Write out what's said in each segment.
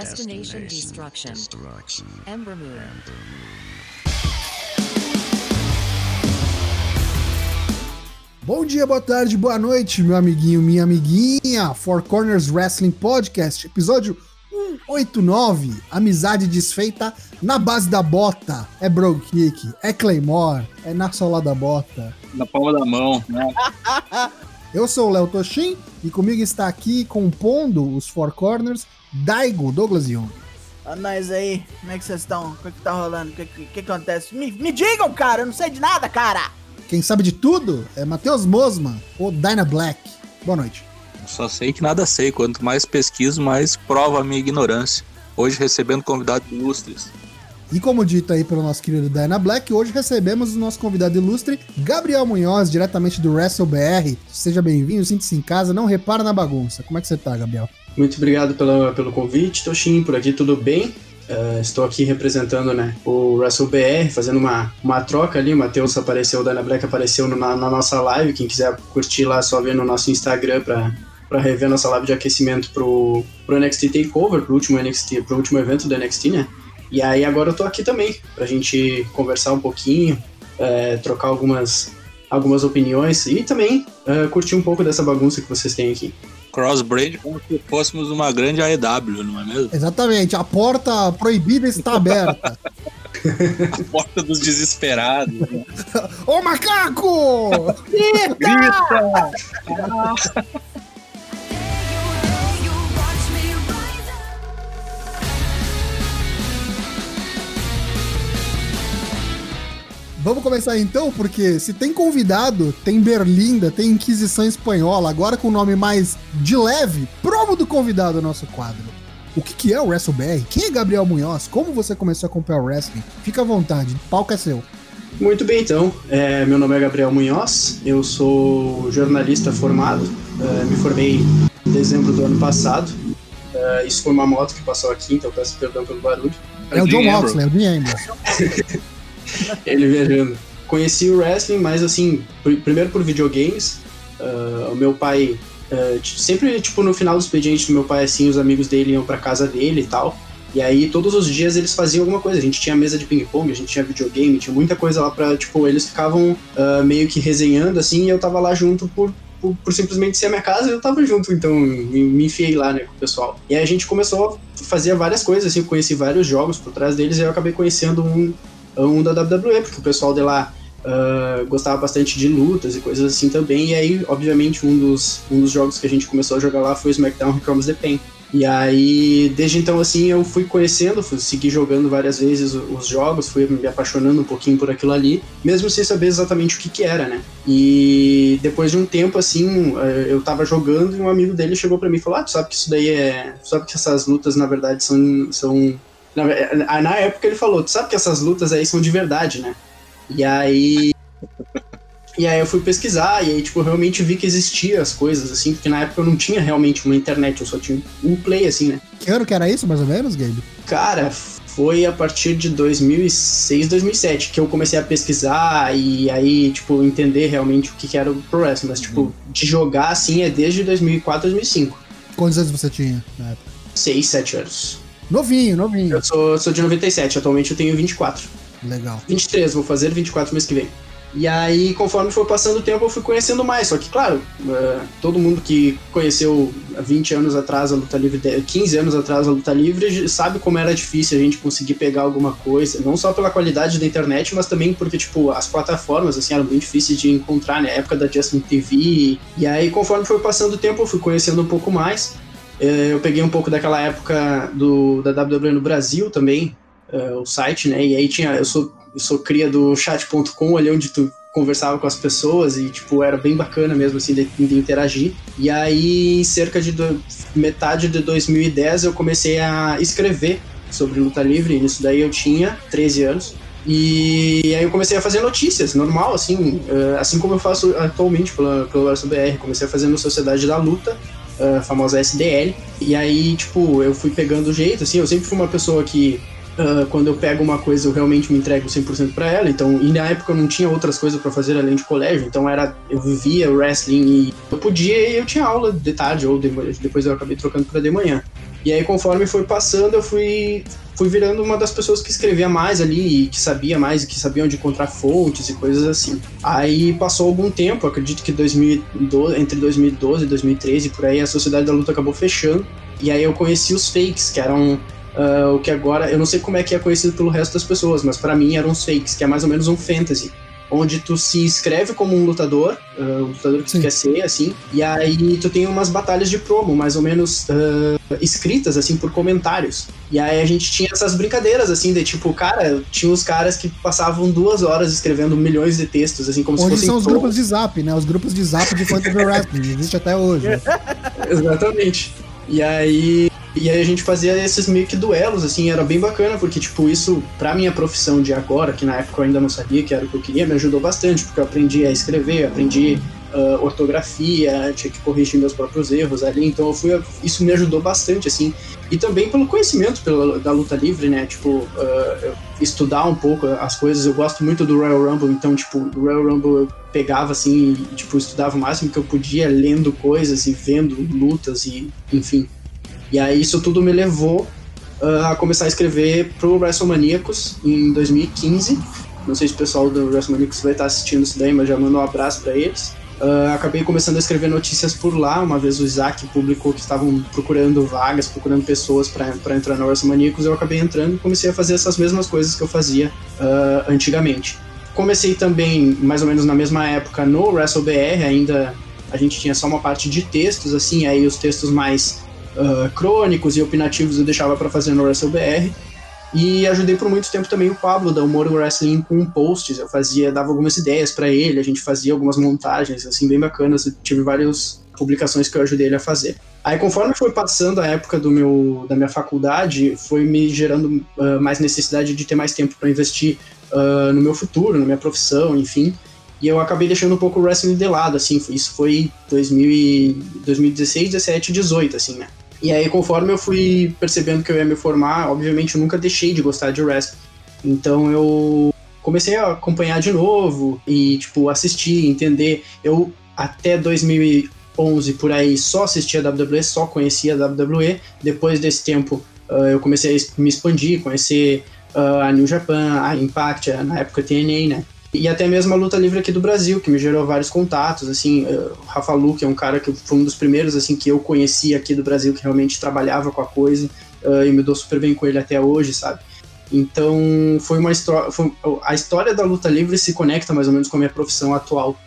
Destination Destruction. Ember Moon. Bom dia, boa tarde, boa noite, meu amiguinho, minha amiguinha. Four Corners Wrestling Podcast, episódio 189. Amizade desfeita na base da bota. É Bro Kick, é Claymore, é na sola da bota. Na palma da mão, né? Eu sou o Léo Toshin e comigo está aqui compondo os Four Corners Daigo Douglas Young. Ó nós aí, como é que vocês estão? O que, que tá rolando? O que, que, que acontece? Me, me digam, cara, eu não sei de nada, cara! Quem sabe de tudo é Matheus Mosman, ou Dyna Black. Boa noite. Só sei que nada sei. Quanto mais pesquiso, mais prova a minha ignorância. Hoje recebendo convidados ilustres. E como dito aí pelo nosso querido Dyna Black, hoje recebemos o nosso convidado ilustre, Gabriel Munhoz, diretamente do WrestleBR. Seja bem-vindo, sinta-se em casa, não repara na bagunça. Como é que você tá, Gabriel? Muito obrigado pela, pelo convite, Toshin. Por aqui tudo bem? Uh, estou aqui representando né, o WrestleBR, fazendo uma, uma troca ali. O Matheus apareceu, o Dana Black apareceu na, na, nossa live. Quem quiser curtir lá, é só ver no nosso Instagram para rever nossa live de aquecimento pro, pro NXT Takeover, pro último, NXT, pro último evento do NXT, né? E aí agora eu tô aqui também, pra gente conversar um pouquinho, é, trocar algumas, algumas opiniões e também é, curtir um pouco dessa bagunça que vocês têm aqui. Crossbreed como se fôssemos uma grande AEW, não é mesmo? Exatamente, a porta proibida está aberta. a porta dos desesperados. Né? Ô macaco! Grita! Grita! Vamos começar então, porque se tem convidado, tem Berlinda, tem Inquisição Espanhola, agora com o nome mais de leve, promo do convidado nosso quadro. O que, que é o WrestleBR? Quem é Gabriel Munhoz? Como você começou a acompanhar o wrestling? Fica à vontade, o palco é seu. Muito bem, então. É, meu nome é Gabriel Munhoz, eu sou jornalista formado, é, me formei em dezembro do ano passado. É, isso foi uma moto que passou aqui, então peço perdão pelo barulho. É o John Moxley, é o Dean. ele viajando. Conheci o wrestling, mas assim, primeiro por videogames. Uh, o meu pai, uh, sempre tipo no final do expediente do meu pai, assim, os amigos dele iam pra casa dele e tal. E aí todos os dias eles faziam alguma coisa. A gente tinha mesa de ping-pong, a gente tinha videogame, tinha muita coisa lá pra, tipo, eles ficavam uh, meio que resenhando assim, e eu tava lá junto por, por, por, simplesmente ser a minha casa, eu tava junto, então me, me enfiei lá, né, com o pessoal. E aí a gente começou a fazer várias coisas, assim, eu conheci vários jogos por trás deles, e eu acabei conhecendo um, um da WWE, porque o pessoal de lá uh, gostava bastante de lutas e coisas assim também. E aí, obviamente, um dos, um dos jogos que a gente começou a jogar lá foi o SmackDown Recomes the Pain. E aí, desde então, assim, eu fui conhecendo, fui seguir jogando várias vezes os jogos, fui me apaixonando um pouquinho por aquilo ali, mesmo sem saber exatamente o que que era, né? E depois de um tempo, assim, eh, eu tava jogando e um amigo dele chegou para mim e falou: Ah, tu sabe que isso daí é. Tu sabe que essas lutas, na verdade, são, são na, na época ele falou, tu sabe que essas lutas aí são de verdade, né? E aí. E aí eu fui pesquisar, e aí, tipo, eu realmente vi que existia as coisas, assim, porque na época eu não tinha realmente uma internet, eu só tinha um play, assim, né? Que ano que era isso, mais ou menos, Gabe? Cara, foi a partir de 2006, 2007 que eu comecei a pesquisar e aí, tipo, entender realmente o que, que era o Pro Wrestling. Mas, tipo, de jogar, assim, é desde 2004, 2005. Quantos anos você tinha na época? 6, 7 anos. Novinho, novinho. Eu sou, sou de 97, atualmente eu tenho 24. Legal. 23, vou fazer 24 mês que vem. E aí, conforme foi passando o tempo, eu fui conhecendo mais. Só que, claro, uh, todo mundo que conheceu há 20 anos atrás a luta livre, 15 anos atrás a luta livre, sabe como era difícil a gente conseguir pegar alguma coisa. Não só pela qualidade da internet, mas também porque, tipo, as plataformas, assim, eram bem difíceis de encontrar, né? época da Justin TV. E aí, conforme foi passando o tempo, eu fui conhecendo um pouco mais. É, eu peguei um pouco daquela época do, da WWE no Brasil também, uh, o site, né? E aí tinha. Eu sou, eu sou cria do chat.com, ali onde tu conversava com as pessoas e, tipo, era bem bacana mesmo, assim, de, de interagir. E aí, cerca de do, metade de 2010, eu comecei a escrever sobre luta livre, nisso daí eu tinha 13 anos. E aí eu comecei a fazer notícias, normal, assim, assim como eu faço atualmente pela, pelo BR. Comecei a fazer no Sociedade da Luta, a famosa SDL. E aí, tipo, eu fui pegando o jeito, assim, eu sempre fui uma pessoa que Uh, quando eu pego uma coisa, eu realmente me entrego 100% para ela. Então, e na época eu não tinha outras coisas para fazer além de colégio. Então, era eu vivia wrestling e eu podia e eu tinha aula de tarde ou de, depois eu acabei trocando para de manhã. E aí, conforme foi passando, eu fui, fui virando uma das pessoas que escrevia mais ali, e que sabia mais, e que sabia onde encontrar fontes e coisas assim. Aí passou algum tempo, acredito que 2012, entre 2012 e 2013, por aí, a Sociedade da Luta acabou fechando. E aí eu conheci os fakes, que eram uh, o que agora, eu não sei como é que é conhecido pelo resto das pessoas, mas para mim eram os fakes, que é mais ou menos um fantasy onde tu se inscreve como um lutador, uh, um lutador que Sim. tu quer ser, assim, e aí tu tem umas batalhas de promo, mais ou menos uh, escritas, assim, por comentários. E aí a gente tinha essas brincadeiras, assim, de tipo, cara, tinha os caras que passavam duas horas escrevendo milhões de textos, assim, como Onde se fossem... são os grupos de zap, né? Os grupos de zap de Fantasy Wrestling, existe até hoje. Exatamente. E aí e aí a gente fazia esses meio que duelos, assim, era bem bacana, porque, tipo, isso, pra minha profissão de agora, que na época eu ainda não sabia que era o que eu queria, me ajudou bastante, porque eu aprendi a escrever, aprendi uh, ortografia, tinha que corrigir meus próprios erros ali, então eu fui, isso me ajudou bastante, assim, e também pelo conhecimento pela, da luta livre, né, tipo, uh, estudar um pouco as coisas, eu gosto muito do Royal Rumble, então, tipo, o Royal Rumble eu pegava, assim, e, tipo, estudava o máximo que eu podia, lendo coisas e vendo lutas e, enfim, e aí isso tudo me levou uh, a começar a escrever pro WrestleManiacos em 2015. Não sei se o pessoal do WrestleManiacos vai estar assistindo isso daí, mas já mando um abraço para eles. Uh, acabei começando a escrever notícias por lá. Uma vez o Isaac publicou que estavam procurando vagas, procurando pessoas para entrar no WrestleManiacos. Eu acabei entrando e comecei a fazer essas mesmas coisas que eu fazia uh, antigamente. Comecei também, mais ou menos na mesma época, no WrestleBR. Ainda a gente tinha só uma parte de textos, assim, aí os textos mais uh, crônicos e opinativos eu deixava para fazer no WrestleBR. E ajudei por muito tempo também o Pablo da Humor Wrestling com posts. Eu fazia, dava algumas ideias para ele, a gente fazia algumas montagens assim bem bacanas. Eu tive várias publicações que eu ajudei ele a fazer. Aí conforme foi passando a época do meu da minha faculdade, foi me gerando uh, mais necessidade de ter mais tempo para investir uh, no meu futuro, na minha profissão, enfim. E eu acabei deixando um pouco o wrestling de lado, assim, isso foi 2000 2016, 17, 18, assim, né? E aí, conforme eu fui percebendo que eu ia me formar, obviamente eu nunca deixei de gostar de wrestling. Então eu comecei a acompanhar de novo e, tipo, assistir, entender. Eu, até 2011, por aí, só assistia a WWE, só conhecia a WWE. Depois desse tempo, uh, eu comecei a me expandir, conhecer uh, a New Japan, a Impact, na época TNA, né? E até mesmo a luta livre aqui do Brasil, que me gerou vários contatos, assim, uh, o Rafa Lu, que é um cara que foi um dos primeiros, assim, que eu conheci aqui do Brasil, que realmente trabalhava com a coisa, uh, e me dou super bem com ele até hoje, sabe? Então, foi uma história, a história da luta livre se conecta mais ou menos com a minha profissão atual,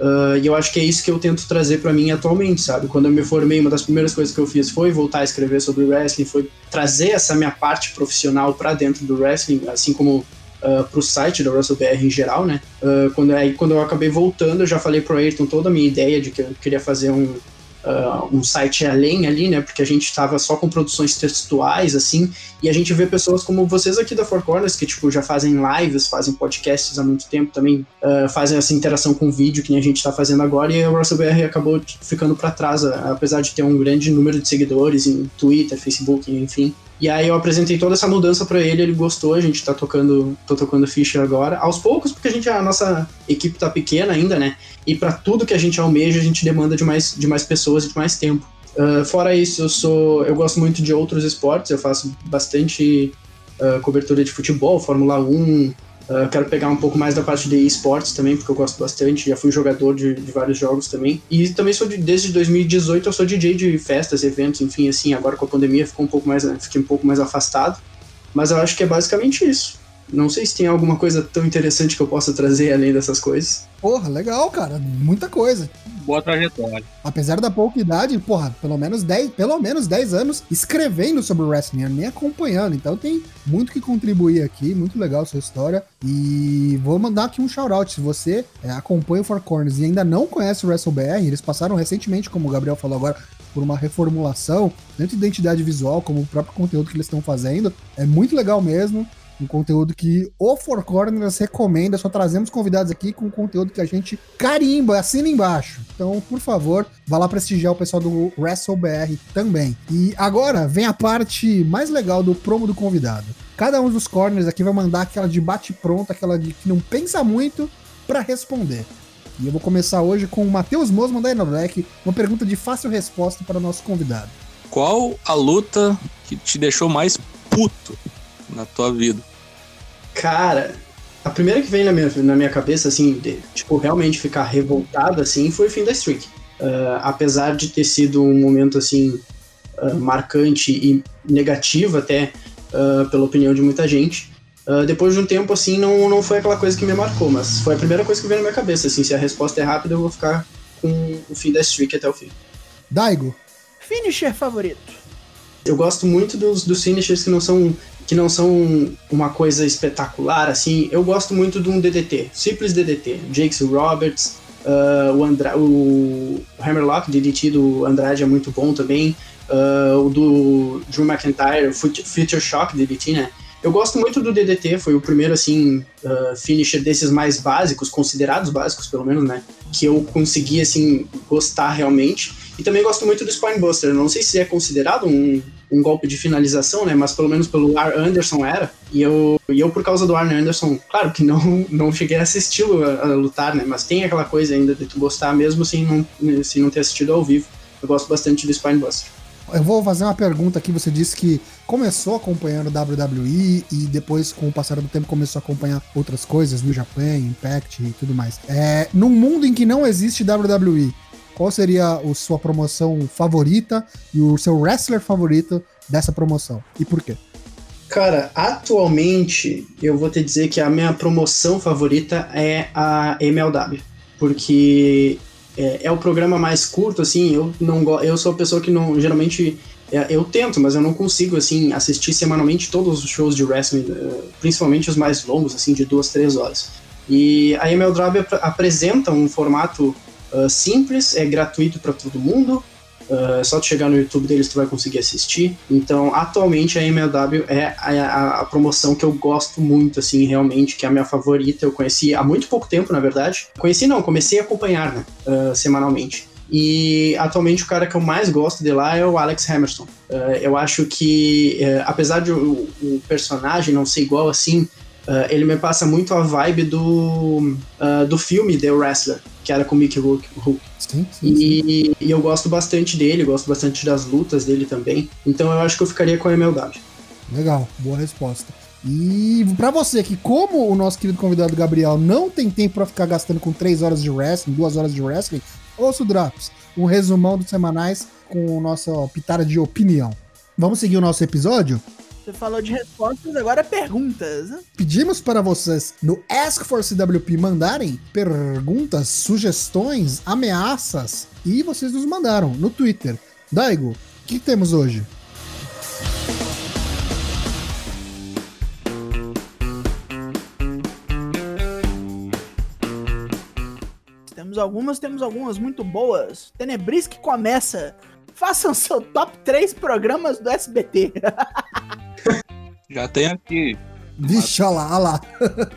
uh, e eu acho que é isso que eu tento trazer para mim atualmente, sabe? Quando eu me formei, uma das primeiras coisas que eu fiz foi voltar a escrever sobre wrestling, foi trazer essa minha parte profissional para dentro do wrestling, assim como uh, pro site da WrestleBR em geral, né? Uh, quando, aí, quando eu acabei voltando, eu já falei pro Ayrton toda a minha ideia de que eu queria fazer um, uh, um site além ali, né? Porque a gente estava só com produções textuais, assim, e a gente vê pessoas como vocês aqui da Four Corners, que, tipo, já fazem lives, fazem podcasts há muito tempo também, uh, fazem essa interação com vídeo que a gente está fazendo agora, e o RussellBR acabou ficando para trás, apesar de ter um grande número de seguidores em Twitter, Facebook, enfim. E aí eu apresentei toda essa mudança para ele, ele gostou, a gente tá tocando, tô tocando ficha agora, aos poucos, porque a gente a nossa equipe tá pequena ainda, né? E para tudo que a gente almeja, a gente demanda de mais de mais pessoas e de mais tempo. Uh, fora isso, eu sou eu gosto muito de outros esportes, eu faço bastante uh, cobertura de futebol, Fórmula 1, Uh, quero pegar um pouco mais da parte de esportes também, porque eu gosto bastante. Já fui jogador de, de vários jogos também. E também sou de, desde 2018 eu sou DJ de festas, eventos, enfim, assim. Agora com a pandemia ficou um pouco mais, fiquei um pouco mais afastado. Mas eu acho que é basicamente isso. Não sei se tem alguma coisa tão interessante que eu possa trazer além dessas coisas. Porra, legal, cara. Muita coisa. Boa trajetória. Apesar da pouca idade, porra, pelo menos 10, pelo menos 10 anos escrevendo sobre o wrestling, nem acompanhando. Então tem muito que contribuir aqui, muito legal a sua história. E vou mandar aqui um shout-out. Se você é, acompanha o Four Corners e ainda não conhece o WrestleBR, eles passaram recentemente, como o Gabriel falou agora, por uma reformulação, tanto identidade visual como o próprio conteúdo que eles estão fazendo. É muito legal mesmo um conteúdo que o Four Corners recomenda. Só trazemos convidados aqui com conteúdo que a gente carimba, assina embaixo. Então, por favor, vá lá prestigiar o pessoal do WrestleBR também. E agora vem a parte mais legal do promo do convidado. Cada um dos corners aqui vai mandar aquela de bate-pronto, aquela de que não pensa muito para responder. E eu vou começar hoje com o Matheus Mosman da Enodec, uma pergunta de fácil resposta para o nosso convidado. Qual a luta que te deixou mais puto na tua vida? Cara, a primeira que vem na minha, na minha cabeça, assim, de, tipo, realmente ficar revoltado, assim, foi o fim da streak. Uh, apesar de ter sido um momento, assim, uh, marcante e negativo até, uh, pela opinião de muita gente, depois de um tempo, assim, não, não foi aquela coisa que me marcou, mas foi a primeira coisa que veio na minha cabeça, assim, se a resposta é rápida, eu vou ficar com o fim da streak até o fim. Daigo? Finisher favorito? Eu gosto muito dos, dos finishers que não são que não são uma coisa espetacular, assim. Eu gosto muito de um DDT, simples DDT. Jakes Roberts, uh, o, Andra o Hammerlock DDT do Andrade é muito bom também. Uh, o do Drew McIntyre, Future Shock DDT, né? Eu gosto muito do DDT, foi o primeiro, assim, uh, finisher desses mais básicos, considerados básicos, pelo menos, né? Que eu consegui, assim, gostar realmente. E também gosto muito do Spinebuster. Não sei se é considerado um, um golpe de finalização, né? Mas pelo menos pelo Ar Anderson era. E eu, e eu por causa do Arn Anderson, claro que não, não cheguei a assisti-lo a, a, lutar, né? Mas tem aquela coisa ainda de tu gostar mesmo sem não, não ter assistido ao vivo. Eu gosto bastante do Spinebuster. Eu vou fazer uma pergunta aqui. Você disse que começou acompanhando WWE e depois, com o passar do tempo, começou a acompanhar outras coisas, no Japão, Impact e tudo mais. É, num mundo em que não existe WWE, qual seria a sua promoção favorita e o seu wrestler favorito dessa promoção? E por quê? Cara, atualmente eu vou te dizer que a minha promoção favorita é a MLW. Porque é, é, o programa mais curto, assim, eu não eu sou a pessoa que não geralmente é, eu tento, mas eu não consigo assim assistir semanalmente todos os shows de wrestling, é, principalmente os mais longos, assim, de duas, três horas. E a MLW ap apresenta um formato uh, simples, é gratuito para todo mundo, Uh, só tu chegar no YouTube deles tu vai conseguir assistir. Então, atualmente a MLW é a, a, promoção que eu gosto muito, assim, realmente, que é a minha favorita. Eu conheci há muito pouco tempo, na verdade. Conheci não, comecei a acompanhar, né, uh, semanalmente. E atualmente o cara que eu mais gosto de lá é o Alex Hammerstone. Uh, eu acho que, apesar de o, o, personagem não ser igual assim, ele me passa muito a vibe do, do filme The Wrestler, que era com o Mickey Rourke. Sim, sim, e, e, eu gosto bastante dele, gosto bastante das lutas dele também. Então eu acho que eu ficaria com a MLW. Legal, boa resposta. E para você que, como o nosso querido convidado Gabriel não tem tempo para ficar gastando com 3 horas de wrestling, 2 horas de wrestling, ouça o Drops, um resumão dos semanais com nossa pitada de opinião. Vamos seguir o nosso episódio? Você falou de respostas, agora perguntas. Pedimos para vocês no Ask for CWP mandarem perguntas, sugestões, ameaças e vocês nos mandaram no Twitter. Daigo, o que temos hoje? Temos algumas, temos algumas muito boas. Tenebris que começa. Façam seu top 3 programas do SBT. Já tem aqui. Vixe, olha lá, olha lá.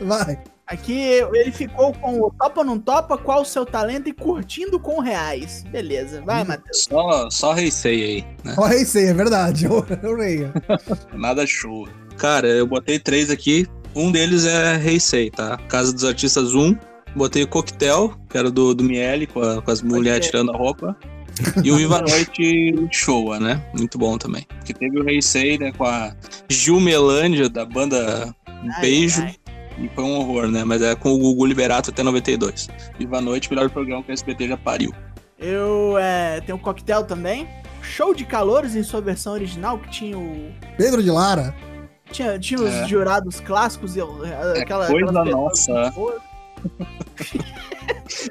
Vai. Aqui ele ficou com o topa ou não topa, qual o seu talento e curtindo com reais. Beleza, vai, Matheus. Só, só Heisei aí, né? Só Heisei, é verdade. Eu, eu Nada show. Cara, eu botei três aqui. Um deles é Heisei, tá? Casa dos Artistas 1. Botei o Coquetel, que era do, do Miele, com, com as mulheres tirando a roupa. E o Viva Noite Showa, né? Muito bom também. Que teve o Heisei, né? Com a Gil Melândia, da banda Beijo. Ai, ai. E foi um horror, né? Mas é com o Gugu Liberato até 92. Viva Noite, melhor programa que a SBT já pariu. Eu é, tenho um coquetel também. Show de calores em sua versão original, que tinha o. Pedro de Lara. Tinha, tinha os é. jurados clássicos e é aquela. É coisa nossa.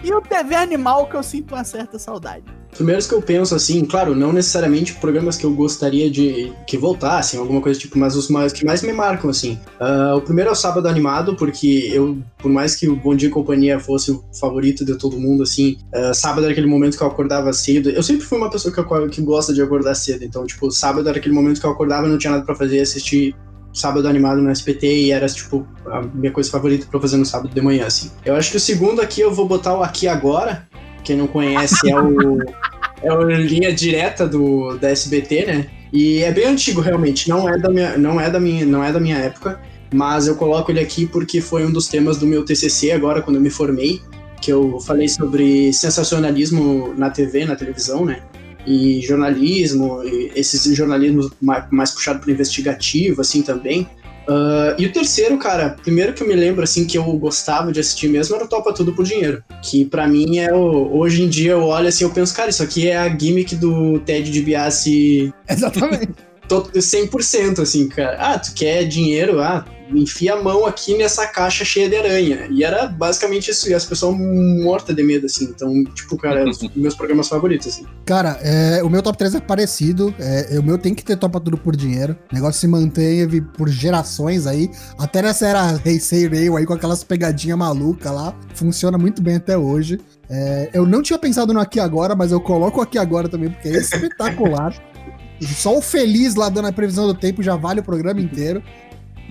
E o TV Animal que eu sinto uma certa saudade. Primeiros que eu penso, assim, claro, não necessariamente programas que eu gostaria de que voltassem, alguma coisa tipo, mas os mais, que mais me marcam, assim. Uh, o primeiro é o Sábado Animado, porque eu, por mais que o Bom Dia e Companhia fosse o favorito de todo mundo, assim, uh, sábado era aquele momento que eu acordava cedo. Eu sempre fui uma pessoa que, que gosta de acordar cedo, então, tipo, sábado era aquele momento que eu acordava e não tinha nada para fazer, assistir sábado animado no SPT e era, tipo, a minha coisa favorita pra fazer no sábado de manhã, assim. Eu acho que o segundo aqui eu vou botar o Aqui Agora. Quem não conhece é o, é o linha direta do, da SBT, né? E é bem antigo, realmente. Não é da minha, não é da minha, não é da minha época, mas eu coloco ele aqui porque foi um dos temas do meu TCC agora quando eu me formei, que eu falei sobre sensacionalismo na TV, na televisão, né? E jornalismo, e esse jornalismo mais, mais puxado para investigativo, assim também. Uh, e o terceiro, cara, primeiro que eu me lembro, assim, que eu gostava de assistir mesmo era o Topa Tudo por Dinheiro. Que para mim é o. Hoje em dia eu olho assim eu penso, cara, isso aqui é a gimmick do Ted DiBiase. Exatamente. 100%, assim, cara. Ah, tu quer dinheiro? Ah, enfia a mão aqui nessa caixa cheia de aranha. E era basicamente isso, e as pessoas mortas de medo, assim. Então, tipo, cara, é os meus programas favoritos, assim. Cara, é, o meu top 3 é parecido. É, o meu tem que ter topa tudo por dinheiro. O negócio se manteve por gerações aí. Até nessa era Rei Sei Rail aí com aquelas pegadinhas malucas lá. Funciona muito bem até hoje. É, eu não tinha pensado no aqui agora, mas eu coloco aqui agora também, porque é espetacular. Só o feliz lá dando a previsão do tempo já vale o programa inteiro.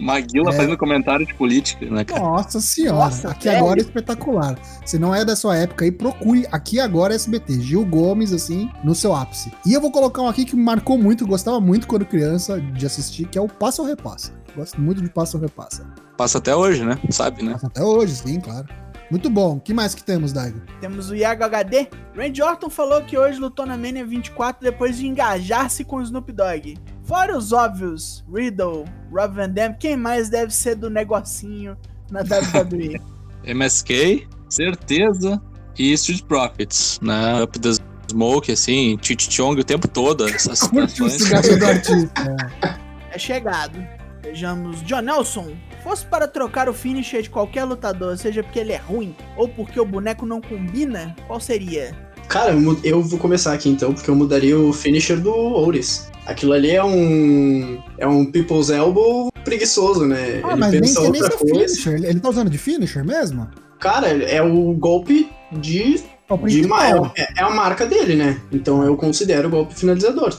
Maguila é. fazendo comentário de política, né, cara? Nossa senhora, Nossa, aqui agora é espetacular. Se não é da sua época aí, procure aqui agora SBT. Gil Gomes, assim, no seu ápice. E eu vou colocar um aqui que me marcou muito, gostava muito quando criança de assistir, que é o Passa ou Repassa. Gosto muito de Passa ou Repassa. Passa até hoje, né? Sabe, né? Passa até hoje, sim, claro. Muito bom. O que mais que temos, Daigo? Temos o Iago HD. Randy Orton falou que hoje lutou na Mania 24 depois de engajar-se com o Snoop Dogg. Fora os óbvios, Riddle, Rob Van Dam, quem mais deve ser do negocinho na WWE? MSK, certeza. E Street Profits, né? Up the Smoke, assim, Chit Chong o tempo todo, essas situações. é chegado. Vejamos, John Nelson. Fosse para trocar o finisher de qualquer lutador, seja porque ele é ruim ou porque o boneco não combina, qual seria? Cara, eu vou começar aqui então, porque eu mudaria o finisher do Ouris. Aquilo ali é um. É um People's Elbow preguiçoso, né? Ah, ele mas pensa nem, outra nem coisa. Finisher. Ele tá usando de finisher mesmo? Cara, é o golpe de. É, de é, é a marca dele, né? Então eu considero o golpe finalizador.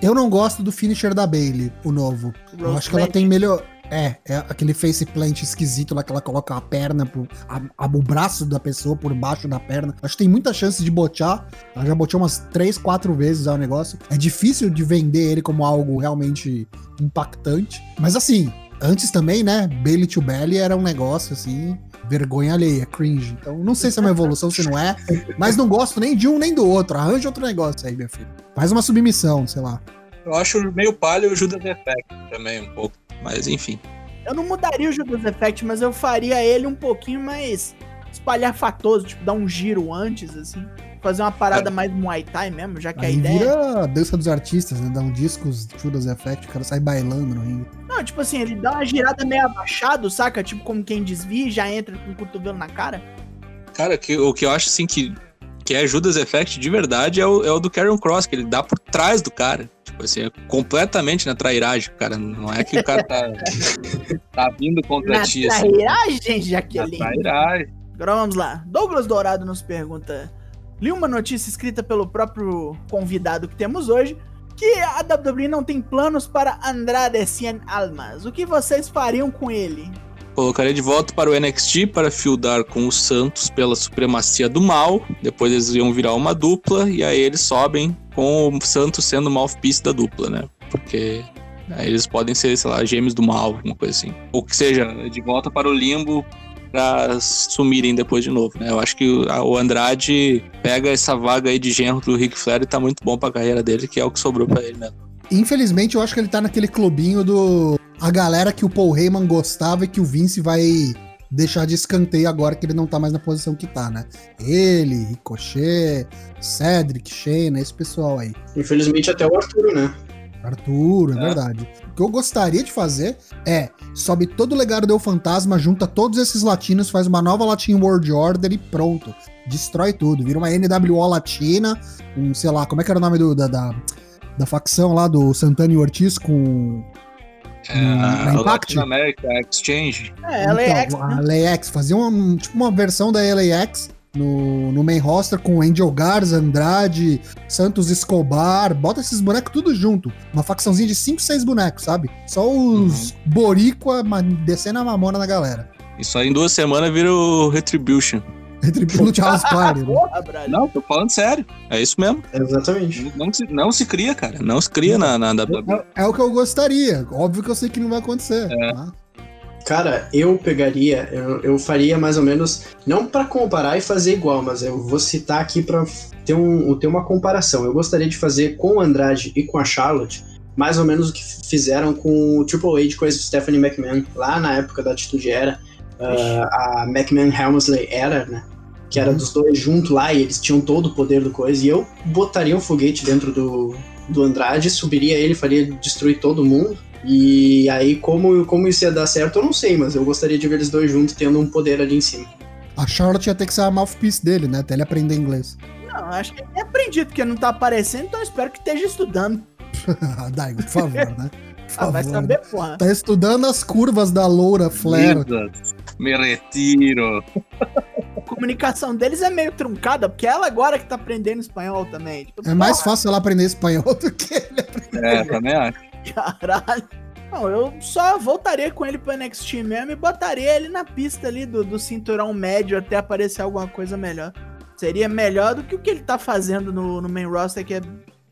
Eu não gosto do finisher da Bailey, o novo. Eu acho que ela tem melhor. É, é aquele face plant esquisito lá que ela coloca a perna, pro, a, a, o braço da pessoa por baixo da perna. Acho que tem muita chance de botear. Ela já boteou umas 3, 4 vezes o negócio. É difícil de vender ele como algo realmente impactante. Mas assim, antes também, né? Bailey to Belly era um negócio assim. Vergonha alheia, cringe. Então, não sei se é uma evolução, se não é. Mas não gosto nem de um nem do outro. Arranja outro negócio aí, minha filha. Faz uma submissão, sei lá. Eu acho meio palha o Judas Effect também, um pouco. Mas enfim. Eu não mudaria o Judas Effect, mas eu faria ele um pouquinho mais espalhafatoso, tipo, dar um giro antes, assim. Fazer uma parada é. mais Muay Thai mesmo, já que Aí a ideia. Vira a dança dos artistas, né? Dá um disco Judas Effect, o cara sai bailando no ringue. Não, tipo assim, ele dá uma girada meio abaixado, saca? Tipo, como quem desvia e já entra com o cotovelo na cara. Cara, que, o que eu acho assim que, que é Judas Effect de verdade é o, é o do Karen Cross, que ele dá por trás do cara. Tipo assim, é completamente na trairagem, cara. Não é que o cara tá, tá vindo contra na ti. Na assim. trairagem, Jaqueline. Na trairagem. Agora vamos lá. Douglas Dourado nos pergunta: li uma notícia escrita pelo próprio convidado que temos hoje que a WWE não tem planos para Andrade Cien Almas. O que vocês fariam com ele? Colocaria de volta para o NXT para fildar com os Santos pela supremacia do mal. Depois eles iam virar uma dupla e aí eles sobem com o Santos sendo o mouthpiece da dupla, né? Porque aí eles podem ser, sei lá, gêmeos do mal, alguma coisa assim. Ou que seja, de volta para o limbo para sumirem depois de novo, né? Eu acho que o Andrade pega essa vaga aí de genro do Ric Flair e tá muito bom pra carreira dele, que é o que sobrou para ele mesmo. Infelizmente, eu acho que ele tá naquele clubinho do a galera que o Paul Heyman gostava e que o Vince vai deixar de escanteio agora que ele não tá mais na posição que tá, né? Ele, Ricochet, Cedric, Shayna, esse pessoal aí. Infelizmente até o Arturo, né? Arturo, é, é verdade. O que eu gostaria de fazer é sobe todo o legado do Fantasma, junta todos esses latinos, faz uma nova Latin World Order e pronto. Destrói tudo. Vira uma NWO latina, um, sei lá, como é que era o nome do, da, da, da facção lá do Santana e Ortiz com é, na Impact? América Exchange. É, LAX. Então, né? LAX, fazia uma, tipo uma versão da LAX no, no main roster com Angel Garza, Andrade, Santos Escobar, bota esses bonecos tudo junto. Uma facçãozinha de 5, 6 bonecos, sabe? Só os uhum. Boricua descendo a mamona na galera. Isso aí em duas semanas vira o Retribution. Entre Pilot House Party. Né? Não, tô falando sério. É isso mesmo. Exatamente. Não se, não se cria, cara. Não se cria na, na WWE. É, é o que eu gostaria. Óbvio que eu sei que não vai acontecer. tá? Cara, eu pegaria, eu, eu faria mais ou menos, não pra comparar e fazer igual, mas eu vou citar aqui pra ter, um, ter uma comparação. Eu gostaria de fazer com o Andrade e com a Charlotte, mais ou menos o que fizeram com o Triple H com a Stephanie McMahon, lá na época da Atitude Era, ah, a McMahon Helmsley Era, né? Que era Uhum. dos dois juntos lá e eles tinham todo o poder do coisa. E eu botaria um foguete dentro do, do Andrade, subiria ele, faria destruir todo mundo. E aí, como, como isso ia dar certo, eu não sei, mas eu gostaria de ver eles dois juntos tendo um poder ali em cima. A Charlotte ia ter que ser a mouthpiece dele, né? Até ele aprender inglês. Não, acho que ele é aprendido, porque não tá aparecendo, então eu espero que esteja estudando. Daigo, por favor, né? Por Ah, vai favor, saber, né? porra. Tá estudando as curvas da loura Flair. Me retiro. A comunicação deles é meio truncada, porque ela agora que tá aprendendo espanhol também. Tipo, É mais fácil ela aprender espanhol do que ele aprender. É, também acho. Caralho. Não, eu só voltaria com ele pro NXT mesmo e botaria ele na pista ali do, do cinturão médio até aparecer alguma coisa melhor. Seria melhor do que o que ele tá fazendo no, no main roster, que é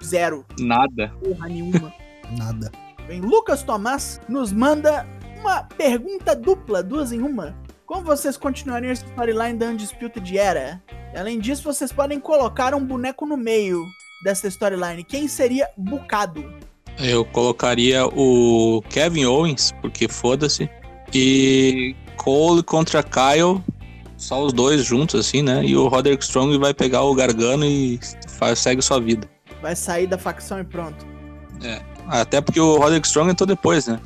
zero. Nada. Porra nenhuma. Nada. Bem, Lucas Tomás nos manda uma pergunta dupla, duas em uma. Como vocês continuariam essa storyline da Undisputed Era? Além disso, vocês podem colocar um boneco no meio dessa storyline. Quem seria Bucado? Eu colocaria o Kevin Owens, porque foda-se. E Cole contra Kyle. Só os dois juntos, assim, né? E o Roderick Strong vai pegar o Gargano e faz, segue sua vida. Vai sair da facção e pronto. Até porque o Roderick Strong entrou depois, né?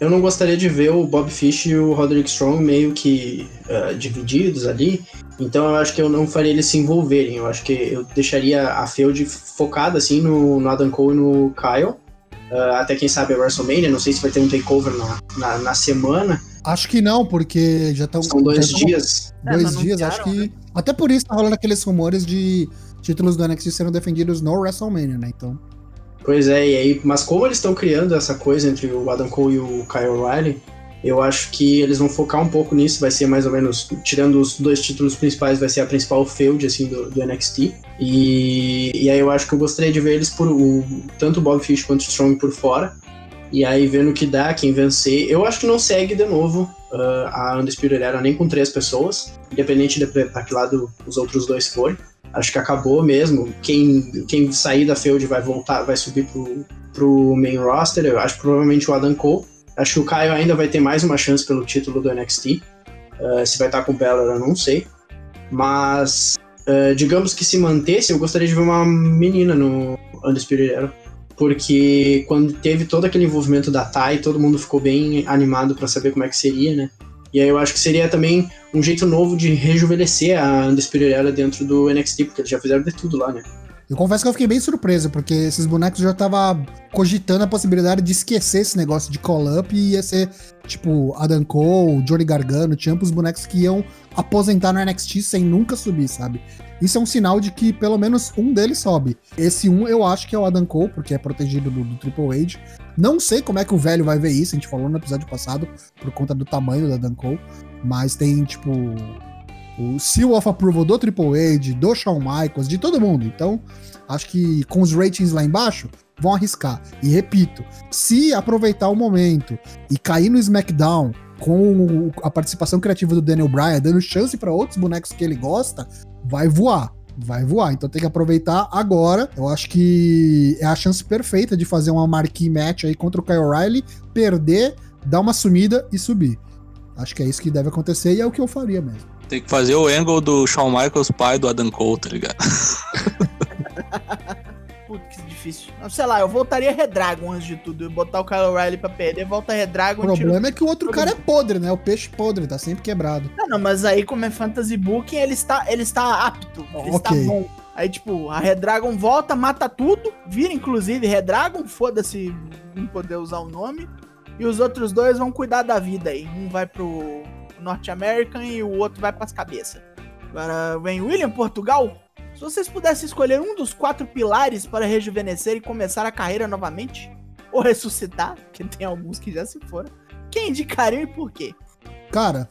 Eu não gostaria de ver o Bob Fish e o Roderick Strong meio que ah, divididos ali. Então eu acho que eu não faria eles se envolverem. Eu acho que eu deixaria a feud focada assim no, no Adam Cole e no Kyle. Ah, até quem sabe a WrestleMania. Não sei se vai ter um takeover na, na, na semana. Acho que não, porque já estão. São dois dias. É, Dois não dias, acho que. Até por isso tá rolando aqueles rumores de títulos do NXT sendo defendidos no WrestleMania, né? Então. Pois é, e aí, mas como eles estão criando essa coisa entre o Adam Cole e o Kyle O'Reilly, eu acho que eles vão focar um pouco nisso, vai ser mais ou menos, tirando os dois títulos principais, vai ser a principal feud, assim, do, do NXT. E, e aí eu acho que eu gostaria de ver eles por o, tanto o Bob Fish quanto o Strong por fora. E aí vendo o que dá, quem vencer. Eu acho que não segue de novo uh, a Undisputed Era nem com três pessoas, independente de pra que lado os outros dois forem. Acho que acabou mesmo. Quem, quem sair da feud vai voltar, vai subir pro, pro main roster. Eu acho provavelmente o Adam Cole. Acho que o Caio ainda vai ter mais uma chance pelo título do NXT. Uh, se vai estar com o Bella, eu não sei. Mas, uh, digamos que se mantesse, eu gostaria de ver uma menina no Undisputed Era. Porque quando teve todo aquele envolvimento da Tai, todo mundo ficou bem animado para saber como é que seria, né? E aí eu acho que seria também um jeito novo de rejuvenescer a Undisputed dentro do NXT, porque eles já fizeram de tudo lá, né? Eu confesso que eu fiquei bem surpreso, porque esses bonecos já tava cogitando a possibilidade de esquecer esse negócio de call-up e ia ser, tipo, Adam Cole, Johnny Gargano, tinha os bonecos que iam aposentar no NXT sem nunca subir, sabe? Isso é um sinal de que pelo menos um deles sobe. Esse um eu acho que é o Adam Cole, porque é protegido do, do Triple H. Não sei como é que o velho vai ver isso, a gente falou no episódio passado, por conta do tamanho do Adam Cole, mas tem, tipo, o seal of approval do Triple H, do Shawn Michaels, de todo mundo. Então, acho que com os ratings lá embaixo, vão arriscar. E repito, se aproveitar o momento e cair no SmackDown com a participação criativa do Daniel Bryan, dando chance para outros bonecos que ele gosta, vai voar. Vai voar, então tem que aproveitar agora. Eu acho que é a chance perfeita de fazer uma marquee match aí contra o Kyle O'Reilly, perder, dar uma sumida e subir. Acho que é isso que deve acontecer e é o que eu faria mesmo. Tem que fazer o angle do Shawn Michaels, pai do Adam Cole, tá ligado? Difícil. Não, sei lá, eu voltaria Redragon antes de tudo. Eu botar o Kyle O'Reilly pra perder, volta O Redragon tiro... problema é que o outro cara é podre, né? O peixe podre, tá sempre quebrado. Não, não, mas aí como é Fantasy Booking, ele está, ele está apto. Ele está Ok. bom. Aí, tipo, a Redragon volta, mata tudo, vira inclusive Redragon, foda-se não poder usar o nome. E os outros dois vão cuidar da vida aí. Um vai pro Norte American e o outro vai pras cabeças. Agora vem William Portugal. Se vocês pudessem escolher um dos quatro pilares para rejuvenescer e começar a carreira novamente, ou ressuscitar, porque tem alguns que já se foram, quem indicariam e por quê? Cara,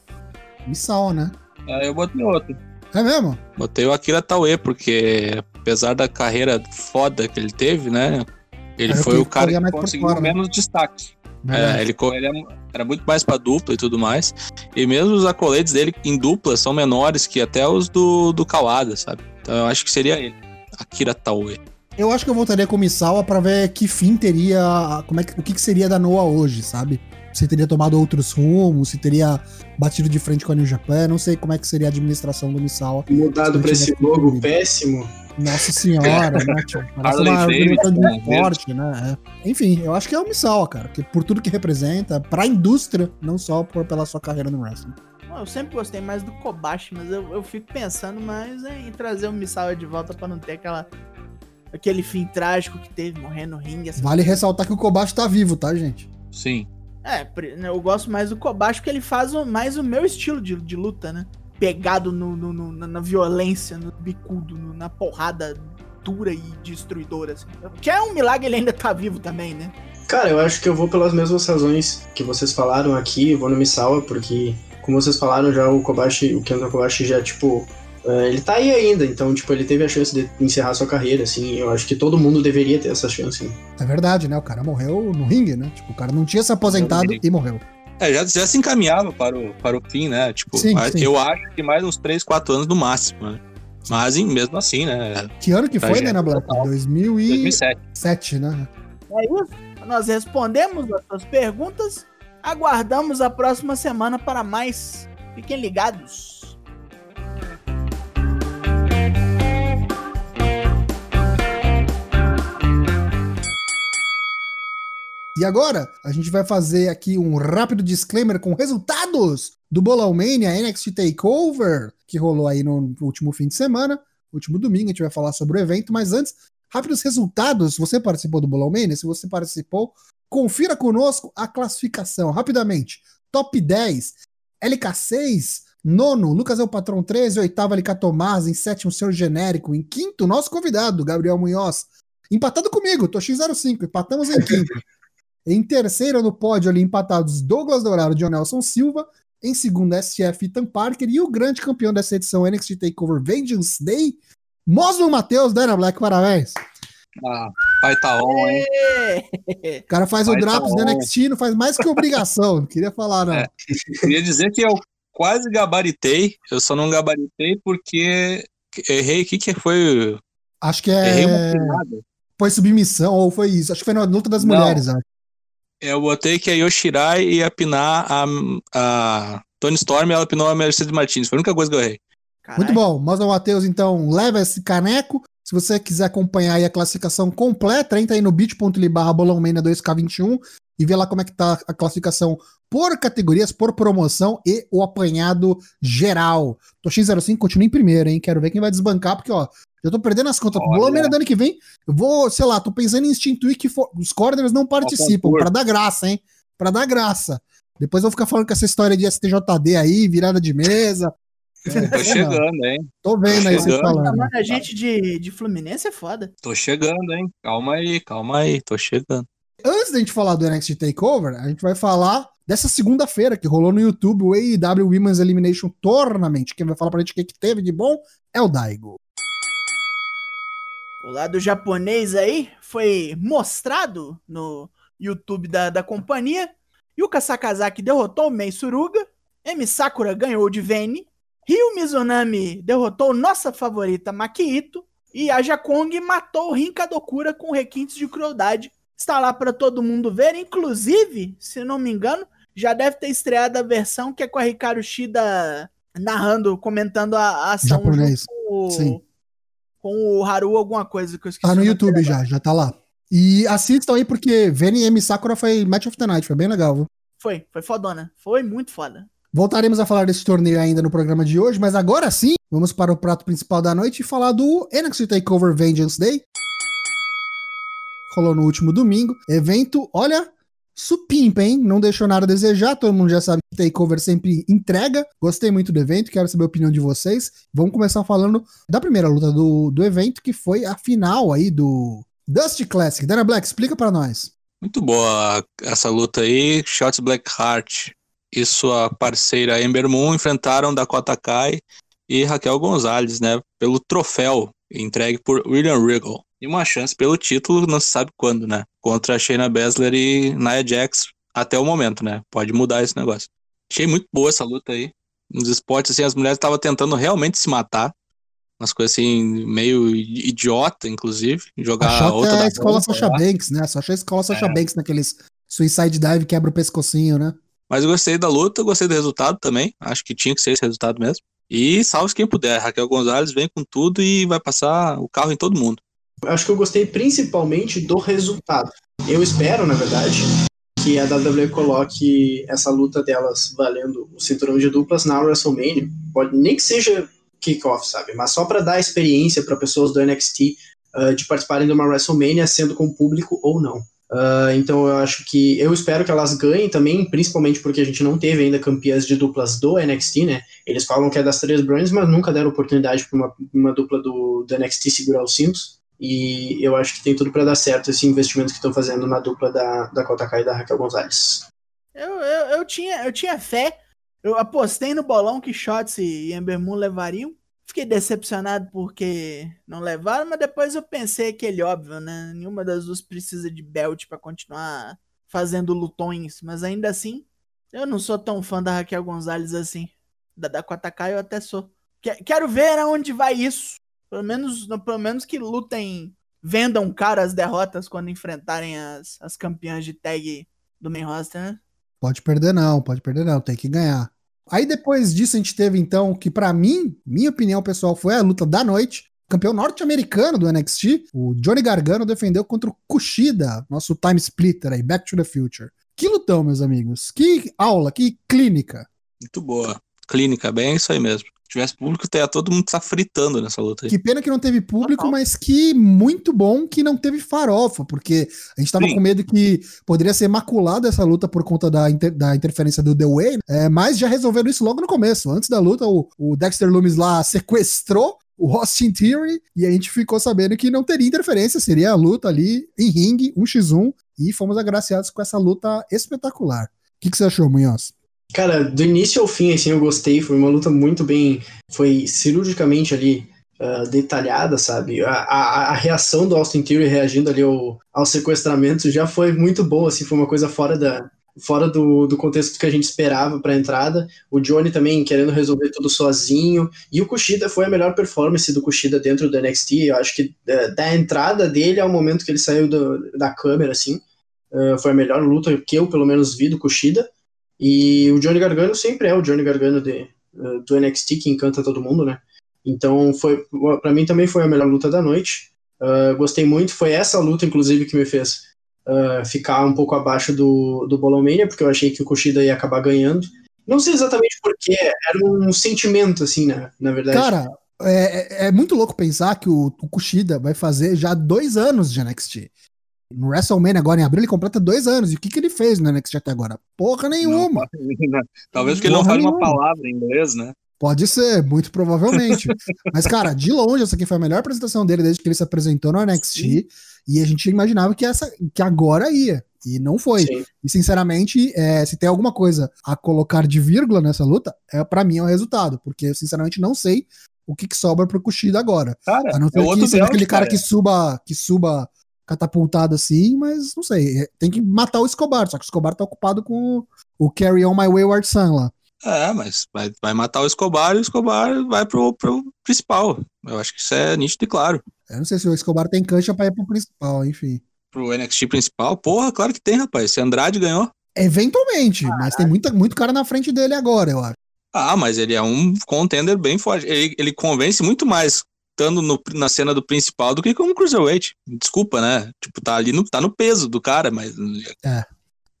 missão, né? Aí eu botei outro. É mesmo? Botei o Akira Taue, porque apesar da carreira foda que ele teve, né? Ele Era o foi que o cara que conseguiu fora, né? menos destaque. Verdade. É, ele, ele é- era muito mais pra dupla e tudo mais. E mesmo os acolates dele em dupla são menores que até os do, do Kawada, sabe? Então eu acho que seria ele. Akira Taue. Eu acho que eu voltaria com o Misawa pra ver que fim teria. Como é que, o que, que seria da Noah hoje, sabe? Se teria tomado outros rumos, se teria batido de frente com a New Japan. Não sei como é que seria a administração do Misawa. Mudado pra esse logo péssimo. Nossa senhora, né, tio? Parece uma de né, esporte, né? É. Enfim, eu acho que é o Misawa, cara. Que por tudo que representa, pra indústria, não só por, pela sua carreira no wrestling. Eu sempre gostei mais do Kobashi, mas eu, eu fico pensando mais em trazer o Misawa de volta pra não ter aquela. Aquele fim trágico que teve, morrendo no ringue. essa Vale ressaltar que o Kobashi tá vivo, tá, gente? Sim. É, né, eu gosto mais do Kobashi porque ele faz o- mais o meu estilo de, de luta, né? Pegado no, no- no- na, na violência, no bicudo, no- na porrada dura e destruidora, assim. Que é um milagre ele ainda tá vivo também, né? Cara, eu acho que eu vou pelas mesmas razões que vocês falaram aqui, eu vou no Misawa, porque, como vocês falaram já, o Kobashi, o Kendo Kobashi já, tipo, eh, ele tá aí ainda, então, tipo, ele teve a chance de encerrar sua carreira, assim, eu acho que todo mundo deveria ter essa chance. né? É verdade, né? O cara morreu no ringue, né? Tipo, o cara não tinha se aposentado e morreu. É, já, já se encaminhava para o, para o fim, né? Tipo, Sim, mas sim. eu acho que mais uns 3, 4 anos no máximo, né? Mas em- mesmo assim, né? Que ano que foi, né, na Black? total. 2007, 2007. né? É isso. Nós respondemos as suas perguntas. Aguardamos a próxima semana para mais. Fiquem ligados. E agora, a gente vai fazer aqui um rápido disclaimer com resultados do Bolão Mania NXT Takeover, que rolou aí no último fim de semana, último domingo, a gente vai falar sobre o evento, mas antes, rápidos resultados. Você participou do Bolão Mania? Se você participou, confira conosco a classificação, rapidamente. Top 10, LK6, nono, Lucas é o Patrão 13, oitavo, LK Tomás, em sétimo, Seu Genérico, em quinto, nosso convidado, Gabriel Munhoz, empatado comigo, Toshin05, empatamos em quinto. Em terceiro no pódio ali empatados Douglas Dourado e John Nelson Silva. Em segundo, SF Ethan Parker. E o grande campeão dessa edição NXT TakeOver Vengeance Day, Mosman Matheus, Dana Black, parabéns. Ah, vai tá on, hein? O cara faz o Vai tá Drops do bom. NXT, não faz mais que obrigação. Não queria falar, não. É. Queria dizer que eu quase gabaritei, eu só não gabaritei porque errei. O que, que foi? Acho que Errei uma é. pinada. Foi submissão, ou foi isso. Acho que foi na luta das Não. mulheres, acho. Eu botei que a Yoshirai ia pinar a, a Tony Storm e ela pinou a Mercedes Martins. Foi a única coisa que eu errei. Muito bom. Mosman Matheus, então, leva esse caneco. Se você quiser acompanhar aí a classificação completa, entra aí no bit.ly barra bolãomania 2K21 e vê lá como é que tá a classificação por categorias, por promoção e o apanhado geral. Toshin05 continua em primeiro, hein? Quero ver quem vai desbancar, porque, ó, eu tô perdendo as contas. Olha. Bolãomania do ano que vem, eu vou, sei lá, tô pensando em instituir que for- os corners não participam, pra dar graça, hein? Pra dar graça. Depois eu vou ficar falando com essa história de STJD aí, virada de mesa. Tô chegando, hein? Tô vendo aí vocês falando. A gente de, de Fluminense é foda. Tô chegando, hein? Calma aí, calma aí, tô chegando. Antes da gente falar do NXT Takeover, a gente vai falar dessa segunda-feira que rolou no YouTube o AEW Women's Elimination Tournament. Quem vai falar pra gente o que, que teve de bom é o Daigo. O lado japonês aí foi mostrado no YouTube da, da companhia. Yuka Sakazaki derrotou o Mei Suruga. Emi Sakura ganhou de Vene. Ryu Mizunami derrotou nossa favorita Makito. E a Jakong matou o Rin Kadokura com requintes de crueldade. Está lá para todo mundo ver. Inclusive, se não me engano, já deve ter estreado a versão que é com a Hikaru Shida narrando, comentando a, a ação Japonês. com o, Sim. com o Haru, alguma coisa que eu esqueci. Tá no YouTube já, já tá lá. E assistam aí porque Vene e Emi Sakura foi Match of the Night, foi bem legal, viu? Foi, foi fodona. Foi muito foda. Voltaremos a falar desse torneio ainda no programa de hoje, mas agora sim, vamos para o prato principal da noite e falar do NXT TakeOver Vengeance Day. Rolou no último domingo. Evento, olha, supimpa, hein? Não deixou nada a desejar. Todo mundo já sabe que TakeOver sempre entrega. Gostei muito do evento, quero saber a opinião de vocês. Vamos começar falando da primeira luta do, do evento, que foi a final aí do Dusty Classic. Dana Black, explica pra nós. Muito boa essa luta aí. Shots Blackheart e sua parceira Ember Moon enfrentaram Dakota Kai e Raquel Gonzalez, né? Pelo troféu entregue por William Regal. E uma chance pelo título, não se sabe quando, né? Contra Shayna Baszler e Nia Jax até o momento, né? Pode mudar esse negócio. Achei muito boa essa luta aí. Nos esportes, assim, as mulheres estavam tentando realmente se matar. Umas coisas assim, meio idiota, inclusive. Jogar Achou outra que é da a escola bola, Sasha. Banks, né? Só achei a escola Sasha É. Banks naqueles suicide dive quebra o pescocinho, né? Mas eu gostei da luta, gostei do resultado também. Acho que tinha que ser esse resultado mesmo. E salve quem puder. Raquel Gonzalez vem com tudo e vai passar o carro em todo mundo. Acho que eu gostei principalmente do resultado. Eu espero, na verdade, que a WWE coloque essa luta delas valendo o cinturão de duplas na WrestleMania. Pode, nem que seja kickoff, sabe? Mas só para dar experiência para pessoas do NXT uh, de participarem de uma WrestleMania, sendo com público ou não. Uh, então eu acho que eu espero que elas ganhem também, principalmente porque a gente não teve ainda campeãs de duplas do NXT, né? Eles falam que é das três brands, mas nunca deram oportunidade para uma, uma dupla do, do NXT segurar os cintos. E eu acho que tem tudo para dar certo esse investimento que estão fazendo na dupla da, da Kota Kai e da Raquel Gonzalez. Eu, eu, eu, tinha, eu tinha fé. Eu apostei no bolão que Shots e Ember Moon levariam. Fiquei decepcionado porque não levaram, mas depois eu pensei aquele óbvio, né? Nenhuma das duas precisa de belt pra continuar fazendo lutões, mas ainda assim, eu não sou tão fã da Raquel Gonzalez assim. Da Dakota Kai eu até sou. Que- Quero ver aonde vai isso. Pelo menos, pelo menos que lutem, vendam cara as derrotas quando enfrentarem as, as campeãs de tag do main roster, né? Pode perder não, pode perder não, tem que ganhar. Aí depois disso a gente teve então que pra mim, minha opinião pessoal, foi a luta da noite. Campeão norte-americano do NXT, o Johnny Gargano defendeu contra o Kushida, nosso time splitter aí, Back to the Future. Que lutão, meus amigos. Que aula, que clínica. Muito boa. Clínica, bem isso aí mesmo. Se tivesse público, teria todo mundo tá fritando nessa luta aí. Que pena que não teve público, Total. mas que muito bom que não teve farofa, porque a gente tava Sim. com medo que poderia ser maculada essa luta por conta da, inter- da interferência do The Way, é, mas já resolveram isso logo no começo. Antes da luta, o, o Dexter Loomis lá sequestrou o Austin Theory e a gente ficou sabendo que não teria interferência, seria a luta ali em ringue, 1x1, e fomos agraciados com essa luta espetacular. O que, que você achou, Munhoz? Cara, do início ao fim, assim, eu gostei. Foi uma luta muito bem. Foi cirurgicamente ali ah, detalhada, sabe? A, a, a reação do Austin Theory reagindo ali ao, ao sequestramento já foi muito boa, assim, foi uma coisa fora da. Fora do, do contexto que a gente esperava para a entrada. O Johnny também querendo resolver tudo sozinho. E o Kushida foi a melhor performance do Kushida dentro do NXT. Eu acho que eh, da entrada dele ao momento que ele saiu do- da câmera, assim, eh, foi a melhor luta que eu, pelo menos, vi do Kushida. E o Johnny Gargano sempre é o Johnny Gargano de, eh, do NXT que encanta todo mundo, né? Então, foi para mim também foi a melhor luta da noite. Ah, gostei muito. Foi essa luta, inclusive, que me fez ah, ficar um pouco abaixo do, do Bolão Mania, porque eu achei que o Kushida ia acabar ganhando. Não sei exatamente porquê, era um sentimento, assim, né? Na verdade. Cara, é, é- é muito louco pensar que o, o Kushida vai fazer já dois anos de NXT. No WrestleMania agora em abril ele completa dois anos. E o que, que ele fez no NXT até agora? Porra nenhuma. Talvez porque ele não fale uma nenhuma. palavra em inglês, né? Pode ser, muito provavelmente. Mas, cara, de longe, essa aqui foi a melhor apresentação dele desde que ele se apresentou no NXT. E a gente imaginava que, essa, que agora ia. E não foi. Sim. E, sinceramente, é, se tem alguma coisa a colocar de vírgula nessa luta, é para mim é o resultado. Porque, eu, sinceramente, não sei o que, que sobra pro Kushida agora. Cara, A não é ser outro que seja aquele cara, que suba, que suba catapultado assim, mas não sei. é, Tem que matar o Escobar, só que o Escobar tá ocupado com o, Carry On My Wayward Son lá. É, mas vai, vai matar o Escobar e o Escobar vai pro, pro principal. Eu acho que isso é nítido e claro. Eu não sei se o Escobar tem cancha pra ir pro principal, enfim. Pro NXT principal, porra, claro que tem, rapaz. Se Andrade ganhou. Eventualmente, mas tem muita, muito cara na frente dele agora, eu acho. Ah, mas ele é um contender bem forte. Ele, ele convence muito mais estando no- na cena do principal do que como Cruiserweight. Desculpa, né? Tipo, tá ali no, tá no peso do cara, mas. É.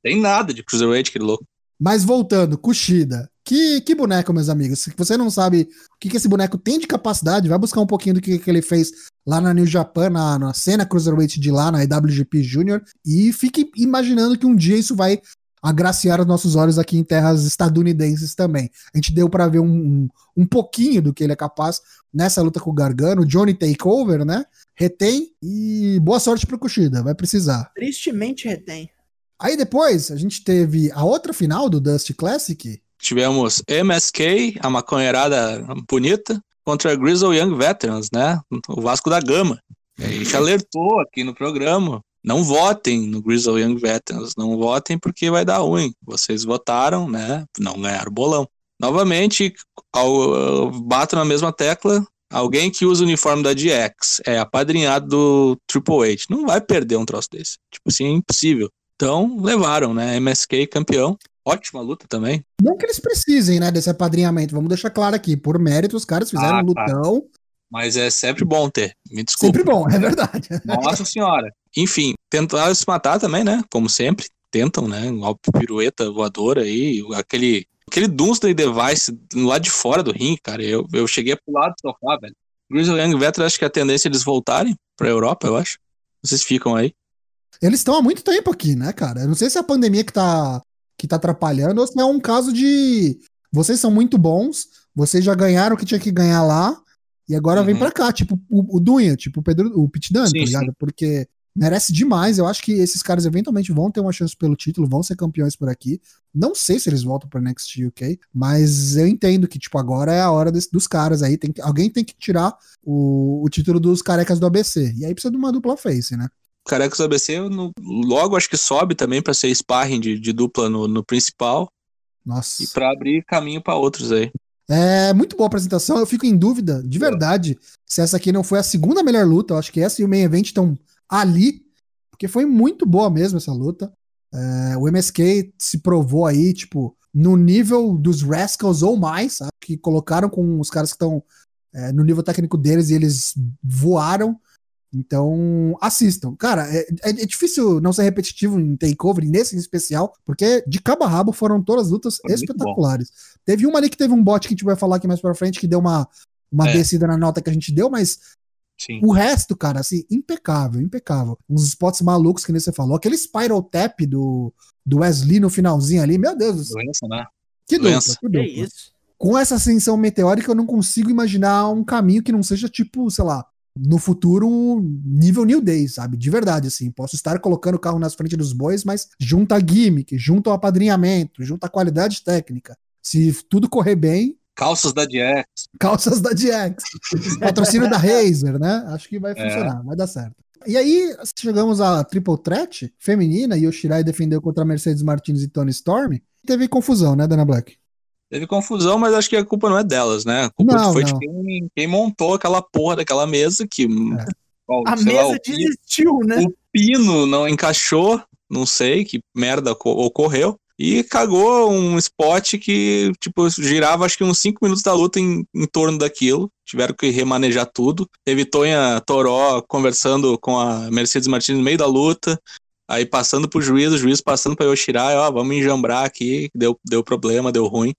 Tem nada de Cruiserweight, aquele louco. Mas voltando, Kushida. Que, que boneco, meus amigos. Se você não sabe o que, que esse boneco tem de capacidade, vai buscar um pouquinho do que, que ele fez lá na New Japan, na, na cena Cruiserweight de lá, na IWGP Junior, e fique imaginando que um dia isso vai agraciar os nossos olhos aqui em terras estadunidenses também. A gente deu pra ver um, um, um pouquinho do que ele é capaz nessa luta com o Gargano, Johnny Takeover, né? Retém e boa sorte pro Kushida, vai precisar. Tristemente retém. Aí depois a gente teve a outra final do Dust Classic, tivemos MSK, a maconheirada bonita, contra Grizzle Young Veterans, né? O Vasco da Gama. E a gente alertou aqui no programa. Não votem no Grizzle Young Veterans, não votem porque vai dar ruim. Vocês votaram, né? Não ganharam bolão. Novamente, ao, bato na mesma tecla. Alguém que usa o uniforme da DX é apadrinhado do Triple H. Não vai perder um troço desse. Tipo assim, é impossível. Então, levaram, né? MSK campeão. Ótima luta também. Não que eles precisem, né, desse apadrinhamento. Vamos deixar claro aqui. Por mérito, os caras fizeram Ah, um tá. Mas é sempre bom ter. Me desculpa. Sempre bom, é verdade. Nossa senhora. Enfim, tentaram se matar também, né? Como sempre. Tentam, né? Uma pirueta voadora aí. Aquele, aquele Dunstan Device lá de fora do ringue, cara. Eu, eu cheguei a pular do sofá, velho. Grizzly Young Veterans, acho que a tendência é eles voltarem pra Europa, eu acho. Vocês ficam aí. Eles estão há muito tempo aqui, né, cara? Eu não sei se é a pandemia que tá, que tá atrapalhando ou se é um caso de. Vocês são muito bons, vocês já ganharam o que tinha que ganhar lá, e agora vem Uhum. pra cá, tipo o, o Dunha, tipo o Pedro, o Pit Dunne, Sim, tá ligado? Porque merece demais. Eu acho que esses caras eventualmente vão ter uma chance pelo título, vão ser campeões por aqui. Não sei se eles voltam pra Next UK, mas eu entendo que, tipo, agora é a hora desse- dos caras aí. Tem que- alguém tem que tirar o, o título dos carecas do ABC. E aí precisa de uma dupla face, né? Carecas do ABC no- logo acho que sobe também pra ser sparring de, de dupla no, no principal Nossa. e pra abrir caminho pra outros aí. É muito boa a apresentação. Eu fico em dúvida, de verdade, se essa aqui não foi a segunda melhor luta. Eu acho que essa e o main event estão ali, porque foi muito boa mesmo essa luta. É, o MSK se provou aí, tipo, no nível dos Rascals ou mais, sabe? Que colocaram com os caras que estão é, no nível técnico deles e eles voaram. Então, assistam. Cara, é, é- é difícil não ser repetitivo em takeover, nesse em especial, porque de cabo a rabo foram todas as lutas Foi espetaculares. Teve uma ali que teve um bot que a gente vai falar aqui mais pra frente, que deu uma, uma É. descida na nota que a gente deu, mas Sim. o resto, cara, assim, impecável, impecável. Uns spots malucos que nem você falou. Aquele Spiral Tap do, do Wesley no finalzinho ali, meu Deus do céu. Doença, né? Que doença. que isso? Com essa ascensão meteórica, eu não consigo imaginar um caminho que não seja tipo, sei lá, no futuro, nível New Day, sabe? De verdade, assim. Posso estar colocando o carro nas frente dos bois, mas junto a gimmick, junto ao apadrinhamento, junto à qualidade técnica. Se tudo correr bem, Calças da DX. calças da DX. Patrocínio da Razer, né? Acho que vai É. funcionar, vai dar certo. E aí, chegamos à Triple Threat feminina, e o Shirai defendeu contra Mercedes Martins e Tony Storm. Teve confusão, né, Dana Black? Teve confusão, mas acho que a culpa não é delas, né? A culpa Não, foi não. de quem, quem montou aquela porra daquela mesa que. qual- A sei lá, mesa pi- desistiu, né? o pino não encaixou, não sei que merda co- ocorreu. E cagou um spot que, tipo, girava acho que uns 5 minutos da luta em, em torno daquilo. Tiveram que remanejar tudo. Teve Tonha Toró conversando com a Mercedes Martins no meio da luta. Aí passando pro juiz, o juiz passando pra Yoshirai, ó, vamos enjambrar aqui, deu, deu problema, deu ruim.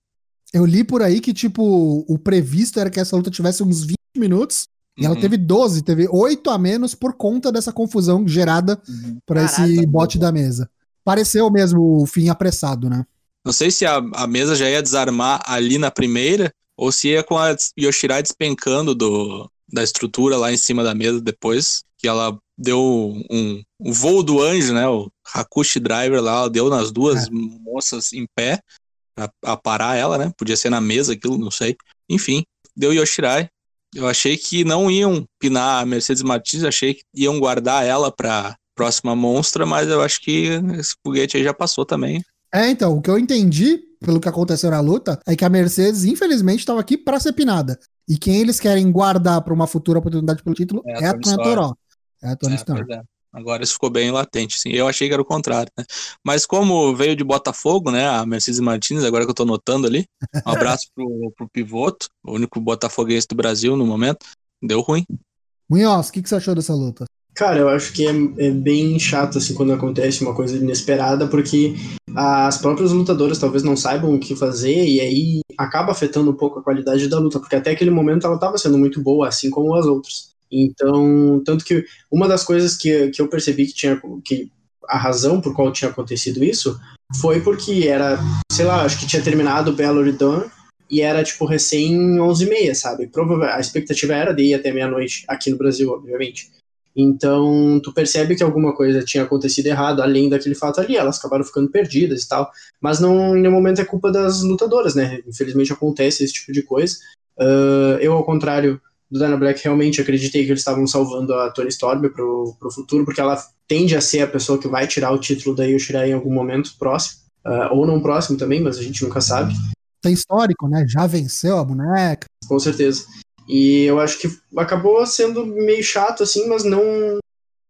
Eu li por aí que, tipo, o previsto era que essa luta tivesse uns 20 minutos, e ela Uhum. teve 12, teve 8 a menos por conta dessa confusão gerada por esse bote da mesa. Pareceu mesmo o fim apressado, né? Não sei se a, a mesa já ia desarmar ali na primeira, ou se ia com a Yoshirai despencando do, da estrutura lá em cima da mesa depois, que ela deu um, um voo do anjo, né? O Hakushi Driver lá, ela deu nas duas É. moças em pé pra, pra parar ela, né? Podia ser na mesa aquilo, não sei. Enfim, deu Yoshirai. Eu achei que não iam pinar a Mercedes Martins, achei que iam guardar ela pra próxima monstra, mas eu acho que esse foguete aí já passou também. É, então, o que eu entendi, pelo que aconteceu na luta, é que a Mercedes, infelizmente, estava aqui pra ser pinada. E quem eles querem guardar pra uma futura oportunidade pelo título É é, a a Tony Storm. Toró. É a Tony É, Storm. é. Agora isso ficou bem latente, sim. Eu achei que era o contrário, né? Mas como veio de Botafogo, né? A Mercedes Martins, agora que eu tô notando ali. Um abraço pro, pro Pivoto, o único botafoguense do Brasil no momento. Deu ruim. Munhoz, o que, que você achou dessa luta? Cara, eu acho que é, é bem chato assim quando acontece uma coisa inesperada, porque as próprias lutadoras talvez não saibam o que fazer e aí acaba afetando um pouco a qualidade da luta, porque até aquele momento ela estava sendo muito boa, assim como as outras. Então, tanto que uma das coisas que, que eu percebi que tinha que a razão por qual tinha acontecido isso foi porque era, sei lá, acho que tinha terminado o Belo Dawn e era tipo recém 11h30, sabe? Provavelmente a expectativa era de ir até meia-noite aqui no Brasil, obviamente. Então, tu percebe que alguma coisa tinha acontecido errado, além daquele fato ali, elas acabaram ficando perdidas e tal. Mas não, em nenhum momento é culpa das lutadoras, né? Infelizmente acontece esse tipo de coisa. Uh, eu, ao contrário do Dana Black, realmente acreditei que eles estavam salvando a Tony Storm pro, pro futuro, porque ela tende a ser a pessoa que vai tirar o título da Yoshirai em algum momento próximo. Uh, ou não próximo também, mas a gente nunca sabe. Tem histórico, né? Já venceu a boneca. Com certeza. E eu acho que acabou sendo meio chato, assim, mas não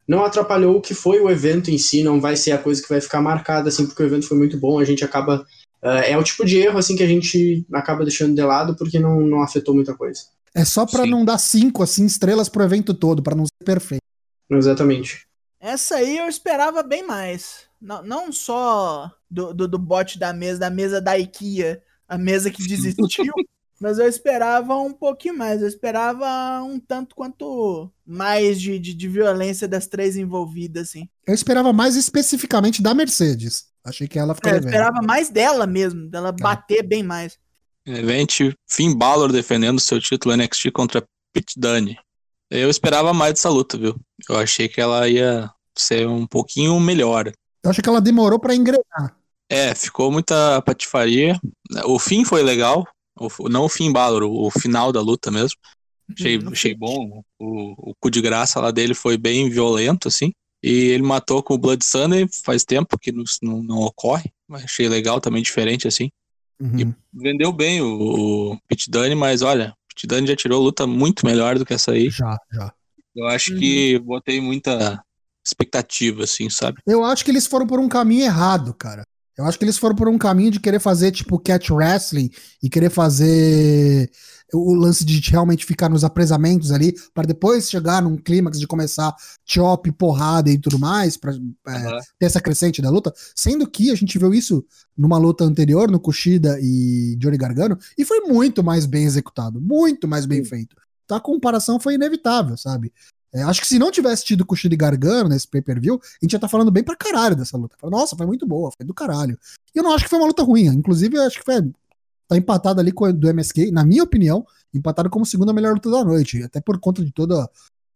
não atrapalhou o que foi o evento em si, não vai ser a coisa que vai ficar marcada, assim, porque o evento foi muito bom, a gente acaba... Uh, é o tipo de erro, assim, que a gente acaba deixando de lado porque não, não afetou muita coisa. É só para não dar cinco, assim, estrelas pro evento todo, para não ser perfeito. Exatamente. Essa aí eu esperava bem mais. Não, não só do, do, do bote da mesa, da mesa da IKEA, a mesa que desistiu, Mas eu esperava um pouquinho mais. Eu esperava um tanto quanto mais de, de, de, violência das três envolvidas, assim. Eu esperava mais especificamente da Mercedes. Achei que ela ficou. É, eu esperava mais dela mesmo, dela é. bater bem mais. Event Finn Balor defendendo seu título NXT contra Pete Dunne. Eu esperava mais dessa luta, viu? Eu achei que ela ia ser um pouquinho melhor. Eu acho que ela demorou para engrenar. É, ficou muita patifaria. O fim foi legal, o, não o Finn Balor, o, final da luta mesmo. Achei, achei bom. O, o cu de graça lá dele foi bem violento, assim. E ele matou com o Blood Sunday, faz tempo que não, não, não ocorre. Mas achei legal também, diferente, assim. Uhum. E vendeu bem o, o Pit Dunne, mas olha, o Pit Dunne já tirou luta muito melhor do que essa aí. Já, já. Eu acho uhum. que botei muita expectativa, assim, sabe? Eu acho que eles foram por um caminho errado, cara. Eu acho que eles foram por um caminho de querer fazer, tipo, catch wrestling e querer fazer o lance de realmente ficar nos apresamentos ali, para depois chegar num clímax de começar chop, porrada e tudo mais, uhum. é, ter essa crescente da luta. Sendo que a gente viu isso numa luta anterior, no Kushida e Johnny Gargano, e foi muito mais bem executado, muito mais bem feito. Então a comparação foi inevitável, sabe? É, acho que se não tivesse tido Kushida e Gargano nesse pay-per-view, a gente ia estar tá falando bem pra caralho dessa luta. Nossa, foi muito boa, foi do caralho. E eu não acho que foi uma luta ruim. Inclusive, eu acho que foi. Tá empatado ali com o do MSK, na minha opinião, empatado como segunda melhor luta da noite. Até por conta de toda.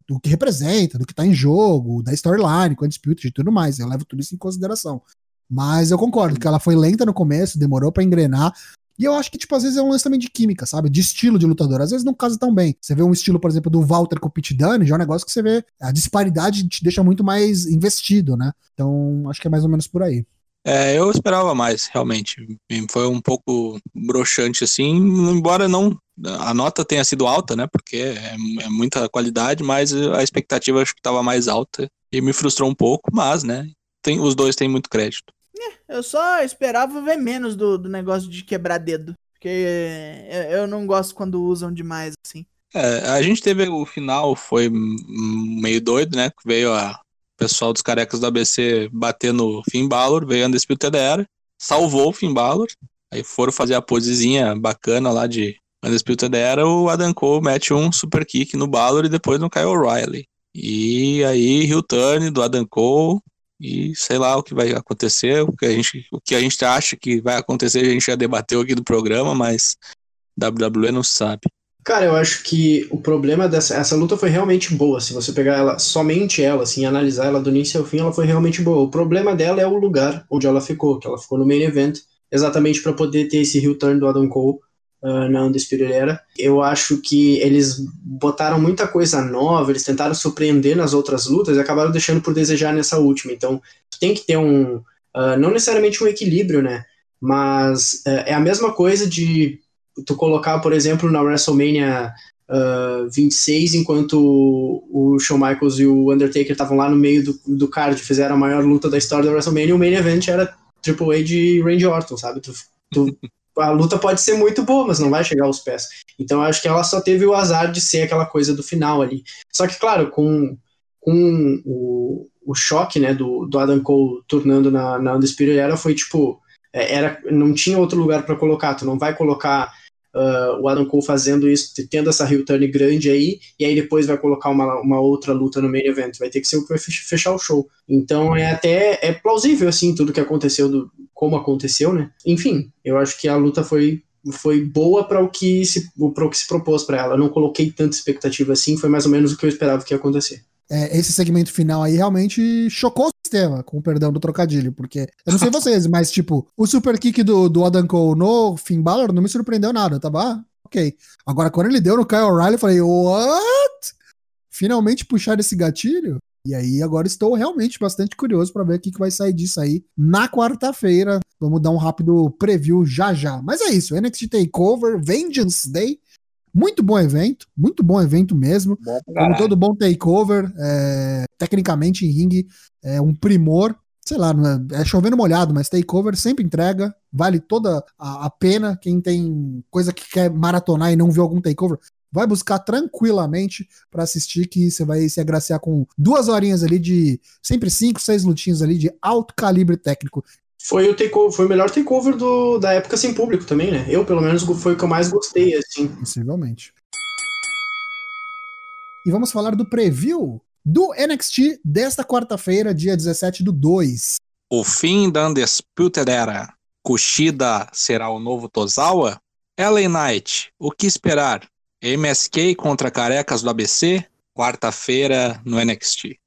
do que representa, do que tá em jogo, da storyline, com a disputa e tudo mais. Eu levo tudo isso em consideração. Mas eu concordo que ela foi lenta no começo, demorou para engrenar. E eu acho que, tipo, às vezes é um lance também de química, sabe? De estilo de lutador. Às vezes não casa tão bem. Você vê um estilo, por exemplo, do Walter com o Pete Dunne, já é um negócio que você vê. A disparidade te deixa muito mais investido, né? Então, acho que é mais ou menos por aí. É, eu esperava mais, realmente. Foi um pouco broxante, assim, embora não. A nota tenha sido alta, né? Porque é, é muita qualidade, mas a expectativa acho que estava mais alta. E me frustrou um pouco, mas, né? Tem, os dois têm muito crédito. É, eu só esperava ver menos do, do negócio de quebrar dedo. Porque eu não gosto quando usam demais, assim. É, a gente teve o final, foi meio doido, né? Veio a pessoal dos carecas do ABC bater no Finn Balor, veio a Era, salvou o Finn Balor, aí foram fazer a posezinha bacana lá de Undisputed Era, o Adam Cole mete um super kick no Balor e depois no Kyle O'Reilly. E aí, Hill Turn do Adam Cole, e sei lá o que vai acontecer, o que a gente, o que a gente acha que vai acontecer, a gente já debateu aqui no programa, mas WWE não sabe. Cara, eu acho que o problema dessa essa luta foi realmente boa. Se você pegar ela, somente ela, assim, analisar ela do início ao fim, ela foi realmente boa. O problema dela é o lugar onde ela ficou, que ela ficou no main event, exatamente para poder ter esse heel turn do Adam Cole uh, na Undisputed Era. Eu acho que eles botaram muita coisa nova, eles tentaram surpreender nas outras lutas e acabaram deixando por desejar nessa última. Então, tem que ter um. Uh, não necessariamente um equilíbrio, né? Mas uh, é a mesma coisa de tu colocar, por exemplo, na WrestleMania uh, 26, enquanto o, o Shawn Michaels e o Undertaker estavam lá no meio do, do card, fizeram a maior luta da história da WrestleMania, o main event era Triple A de Randy Orton, sabe? Tu, tu a luta pode ser muito boa, mas não vai chegar aos pés. Então eu acho que ela só teve o azar de ser aquela coisa do final ali. Só que, claro, com, com o, o choque né, do, do Adam Cole turnando na, na Undisputed Era, foi tipo. É, era, não tinha outro lugar para colocar. Tu não vai colocar uh, o Adam Cole fazendo isso, tendo essa heel turn grande aí, e aí depois vai colocar uma, uma outra luta no main event. Vai ter que ser o que vai fechar o show. Então é até é plausível, assim, tudo que aconteceu, do, como aconteceu, né? Enfim, eu acho que a luta foi foi boa para o que se para o que se propôs para ela. Eu não coloquei tanta expectativa assim, foi mais ou menos o que eu esperava que ia acontecer. é, esse segmento final aí realmente chocou sistema, com perdão do trocadilho, porque eu não sei vocês, mas tipo, o super kick do, do Adam Cole no Finn Balor não me surpreendeu nada, tá bom? Ok. Agora, quando ele deu no Kyle O'Reilly, eu falei, what? Finalmente puxar esse gatilho? E aí, agora estou realmente bastante curioso para ver o que, que vai sair disso aí na quarta-feira. Vamos dar um rápido preview já já. Mas é isso, NXT Takeover, Vengeance Day. Muito bom evento, muito bom evento mesmo. Bom Como todo bom takeover, é, tecnicamente em ringue é um primor. Sei lá, é, é chovendo molhado, mas takeover sempre entrega, vale toda a, a pena. Quem tem coisa que quer maratonar e não viu algum takeover, vai buscar tranquilamente pra assistir, que você vai se agraciar com duas horinhas ali de sempre cinco, seis lutinhos ali de alto calibre técnico. Foi o, takeover, foi o melhor takeover do, da época sem público também, né? Eu, pelo menos, foi o que eu mais gostei, assim. Possivelmente. E vamos falar do preview do NXT desta quarta-feira, dia 17 do 2. O fim da Undisputed Era. Kushida será o novo Tozawa? LA Knight, o que esperar? MSK contra carecas do ABC? Quarta-feira no NXT.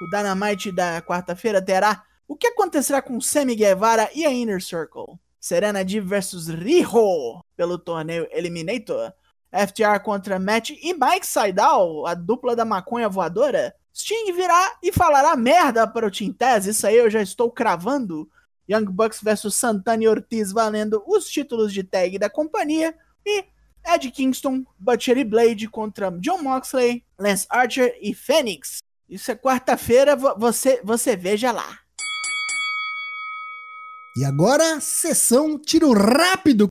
O Dynamite da quarta-feira terá o que acontecerá com Sammy Guevara e a Inner Circle. Serena Deeb versus Riho pelo torneio Eliminator. FTR contra Matt e Mike Seidel, a dupla da maconha voadora. Sting virá e falará merda para o Taz, isso aí eu já estou cravando. Young Bucks versus Santana e Ortiz valendo os títulos de tag da companhia. E Ed Kingston, Butcher e Blade contra John Moxley, Lance Archer e Fênix. Isso é quarta-feira, vo- você, você veja lá. E agora, sessão tiro rápido.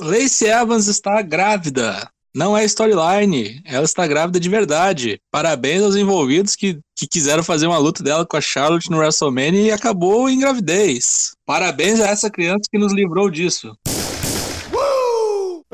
Lacey Evans está grávida. Não é storyline, ela está grávida de verdade. Parabéns aos envolvidos que, que quiseram fazer uma luta dela com a Charlotte no WrestleMania e acabou em gravidez. Parabéns a essa criança que nos livrou disso.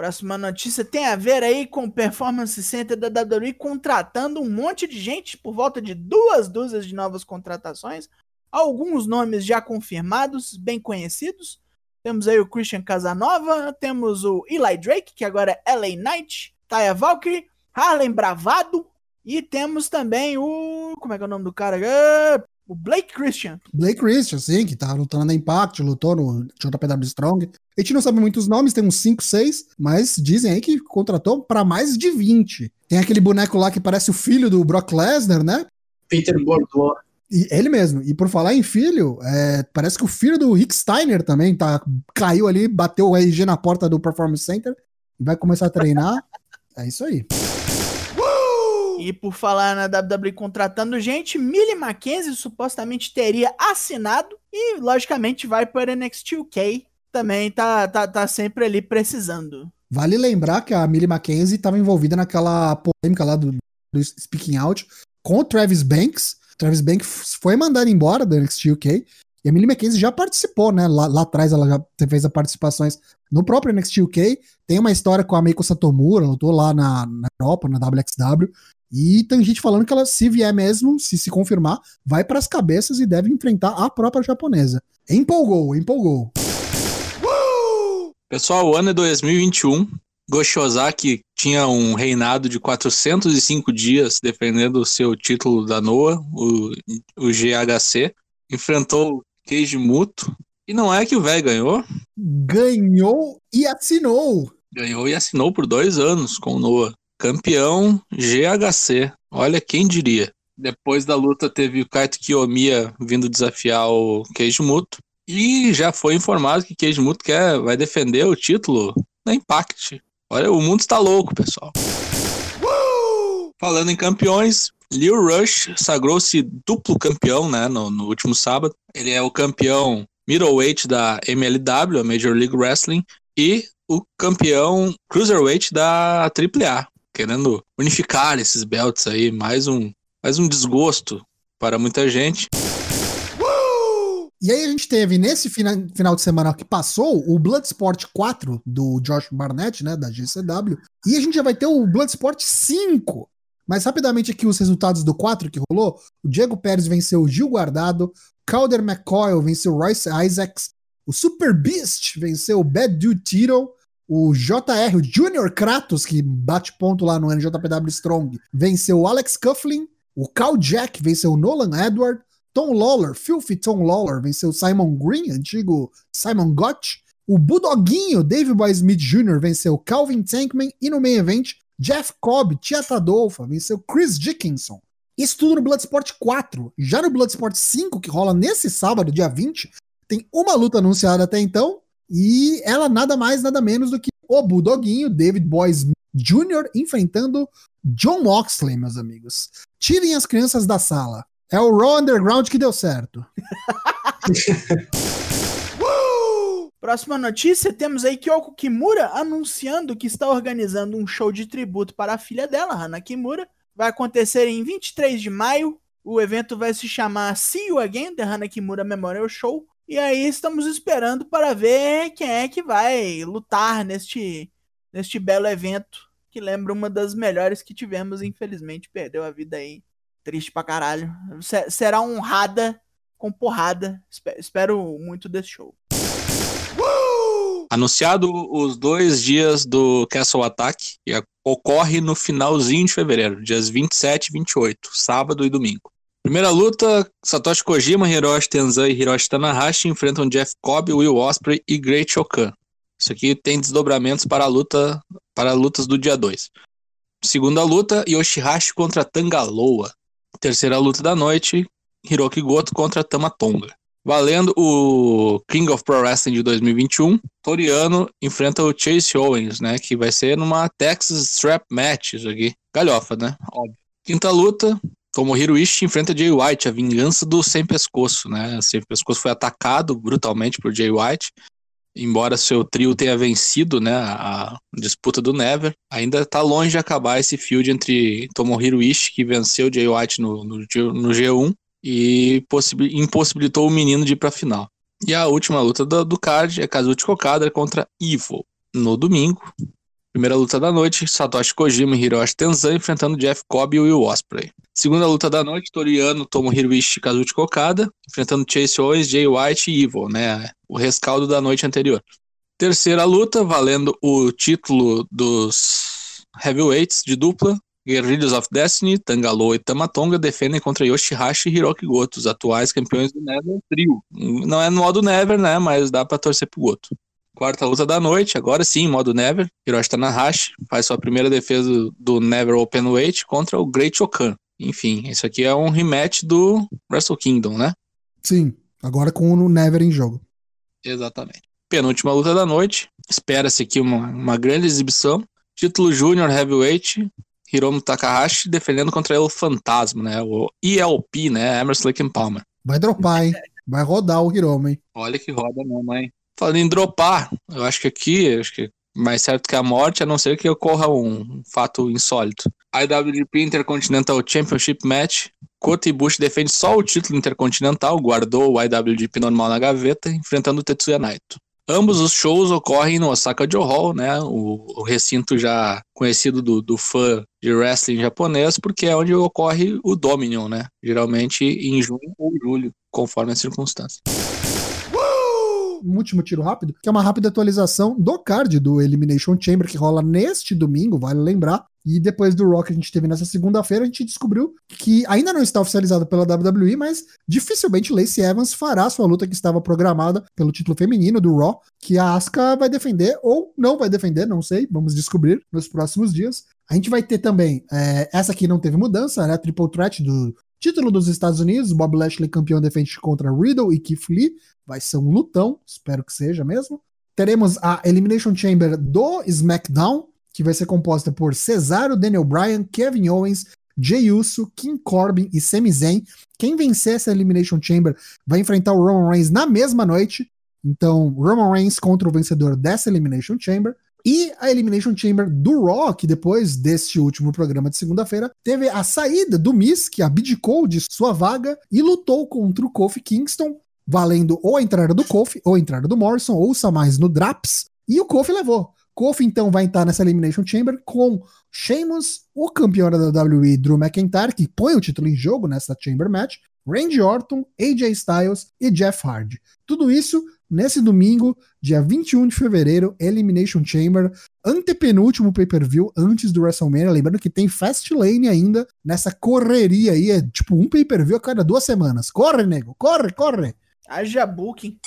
Próxima notícia tem a ver aí com o Performance Center da WWE contratando um monte de gente, por volta de duas dúzias de novas contratações. Alguns nomes já confirmados, bem conhecidos. Temos aí o Christian Casanova, temos o Eli Drake, que agora é LA Knight, Taya Valkyrie, Harlem Bravado e temos também o. Como é que é o nome do cara? O Blake Christian. Blake Christian, sim, que tá lutando na Impact, lutou no JPW Strong. A gente não sabe muitos nomes, tem uns 5, 6, mas dizem aí que contratou pra mais de 20. Tem aquele boneco lá que parece o filho do Brock Lesnar, né? Peter Bourdois. E ele mesmo. E por falar em filho, é, parece que o filho do Rick Steiner também tá, caiu ali, bateu o RG na porta do Performance Center e vai começar a treinar. é isso aí. E por falar na WWE contratando gente, Millie Mackenzie supostamente teria assinado e, logicamente, vai para NXT UK. Também tá, tá, tá sempre ali precisando. Vale lembrar que a Millie Mackenzie estava envolvida naquela polêmica lá do, do Speaking Out com o Travis Banks. Travis Banks foi mandado embora do NXT UK. E a Millie Mackenzie já participou, né? Lá, lá atrás ela já fez as participações no próprio NXT UK. Tem uma história com a Meiko Satomura, lutou lá na, na Europa, na WXW. E tem gente falando que ela, se vier mesmo, se se confirmar, vai para as cabeças e deve enfrentar a própria japonesa. Empolgou, empolgou. Pessoal, o ano é 2021. Goshozaki tinha um reinado de 405 dias defendendo o seu título da NOA, o, o GHC. Enfrentou o Keiji Muto. E não é que o velho ganhou. Ganhou e assinou. Ganhou e assinou por dois anos com o Noah. Campeão GHC. Olha quem diria. Depois da luta teve o Kaito Kiyomiya vindo desafiar o Keiji Muto. E já foi informado que Keiji Muto quer, vai defender o título na Impact. Olha, o mundo está louco, pessoal. Falando em campeões, Lil Rush sagrou-se duplo campeão né, no, no último sábado. Ele é o campeão middleweight da MLW, a Major League Wrestling, e o campeão cruiserweight da AAA, querendo unificar esses belts aí, mais um, mais um desgosto para muita gente. E aí a gente teve nesse fina- final de semana que passou o Bloodsport 4 do Josh Barnett, né, da GCW, e a gente já vai ter o Bloodsport 5. Mas rapidamente aqui os resultados do 4 que rolou, o Diego Pérez venceu o Gil Guardado, Calder McCoy venceu o Royce Isaacs, o Super Beast venceu o Bad Dude Tito, O JR, o Junior Kratos, que bate ponto lá no NJPW Strong, venceu o Alex Coughlin. O Cal Jack venceu o Nolan Edward. Tom Lawler, Filthy Tom Lawler, venceu o Simon Green, antigo Simon Gotch. O Budoguinho, Dave Boy Smith Jr., venceu Calvin Tankman. E no main event, Jeff Cobb, Tieta Adolfa, venceu Chris Dickinson. Isso tudo no Bloodsport 4. Já no Bloodsport 5, que rola nesse sábado, dia 20, tem uma luta anunciada até então. E ela nada mais, nada menos do que o Budoguinho, David Boys Jr., enfrentando John Moxley, meus amigos. Tirem as crianças da sala. É o Raw Underground que deu certo. Próxima notícia, temos aí Kyoko Kimura anunciando que está organizando um show de tributo para a filha dela, Hana Kimura. Vai acontecer em 23 de maio. O evento vai se chamar See You Again, The Hana Kimura Memorial Show. E aí estamos esperando para ver quem é que vai lutar neste, neste belo evento, que lembra uma das melhores que tivemos, infelizmente perdeu a vida aí. Triste pra caralho. Será honrada com porrada. Espero muito desse show. Anunciado os dois dias do Castle Attack, que ocorre no finalzinho de fevereiro, dias 27 e 28, sábado e domingo. Primeira luta, Satoshi Kojima, Hiroshi Tenzan e Hiroshi Tanahashi enfrentam Jeff Cobb, Will Osprey e Great Okan. Isso aqui tem desdobramentos para a luta para lutas do dia 2. Segunda luta, Yoshihashi contra Tangaloa. Terceira luta da noite, Hiroki Goto contra Tamatonga. Valendo o King of Pro Wrestling de 2021, Toriano enfrenta o Chase Owens, né, que vai ser numa Texas Strap Match, isso aqui. Galhofa, né? Óbvio. Quinta luta, Tomohiro Ishii enfrenta Jay White, a vingança do Sem Pescoço, né? Sem Pescoço foi atacado brutalmente por Jay White. Embora seu trio tenha vencido né, a disputa do Never, ainda está longe de acabar esse field entre Tomohiro Ishii, que venceu Jay White no, no, no G1, e impossibilitou o menino de ir para a final. E a última luta do, do card é Kazuchi Okada contra Evil, no domingo, Primeira luta da noite, Satoshi Kojima e Hiroshi Tenzan enfrentando Jeff Cobb e Will Ospreay. Segunda luta da noite, Toriano, Tomohiro Ishii e Kazuchi Okada enfrentando Chase Owens, Jay White e Evil, né? O rescaldo da noite anterior. Terceira luta, valendo o título dos heavyweights de dupla, Guerrillas of Destiny, Tangaloa e Tamatonga defendem contra Yoshihashi e Hiroki Goto, os atuais campeões do Never Trio. Não é no modo Never, né? Mas dá pra torcer pro Goto. Quarta luta da noite, agora sim, modo Never. Hiroshi Tanahashi faz sua primeira defesa do Never Open Weight contra o Great Okan. Enfim, isso aqui é um rematch do Wrestle Kingdom, né? Sim, agora com o Never em jogo. Exatamente. Penúltima luta da noite. Espera-se aqui uma, uma grande exibição. Título Júnior Heavyweight. Hiromu Takahashi defendendo contra o Fantasma, né? O ELP, né? Emerson Lake Palmer. Vai dropar, hein? Vai rodar o Hiromu, hein? Olha que roda mesmo, hein? Falando em dropar, eu acho que aqui, acho que mais certo que a morte, a não ser que ocorra um fato insólito. IWGP Intercontinental Championship Match. Kota Ibushi defende só o título intercontinental, guardou o IWGP normal na gaveta, enfrentando o Tetsuya Naito. Ambos os shows ocorrem no Osaka Joe Hall, né, o, o recinto já conhecido do, do, fã de wrestling japonês, porque é onde ocorre o Dominion, né, geralmente em junho ou julho, conforme as circunstâncias último tiro rápido, que é uma rápida atualização do card do Elimination Chamber, que rola neste domingo, vale lembrar. E depois do Rock que a gente teve nessa segunda-feira, a gente descobriu que ainda não está oficializado pela WWE, mas dificilmente Lacey Evans fará sua luta que estava programada pelo título feminino do Raw, que a Asuka vai defender ou não vai defender, não sei, vamos descobrir nos próximos dias. A gente vai ter também, é, essa aqui não teve mudança, né? Triple Threat do título dos Estados Unidos, Bob Lashley campeão defende contra Riddle e Keith Lee, vai ser um lutão, espero que seja mesmo. Teremos a Elimination Chamber do SmackDown, que vai ser composta por Cesaro, Daniel Bryan, Kevin Owens, Jey Uso, King Corbin e Sami Zayn. Quem vencer essa Elimination Chamber vai enfrentar o Roman Reigns na mesma noite. Então, Roman Reigns contra o vencedor dessa Elimination Chamber. E a Elimination Chamber do que depois deste último programa de segunda-feira, teve a saída do Miz, que abdicou de sua vaga e lutou contra o Kofi Kingston valendo ou a entrada do Kofi, ou a entrada do Morrison, ouça mais no Draps, e o Kofi levou. Kofi então vai entrar nessa Elimination Chamber com Sheamus, o campeão da WWE Drew McIntyre, que põe o título em jogo nessa Chamber Match, Randy Orton, AJ Styles e Jeff Hardy. Tudo isso nesse domingo, dia 21 de fevereiro, Elimination Chamber, antepenúltimo pay-per-view antes do WrestleMania. Lembrando que tem Fast Lane ainda nessa correria aí, é tipo um pay-per-view a cada duas semanas. Corre, nego, corre, corre! Haja booking.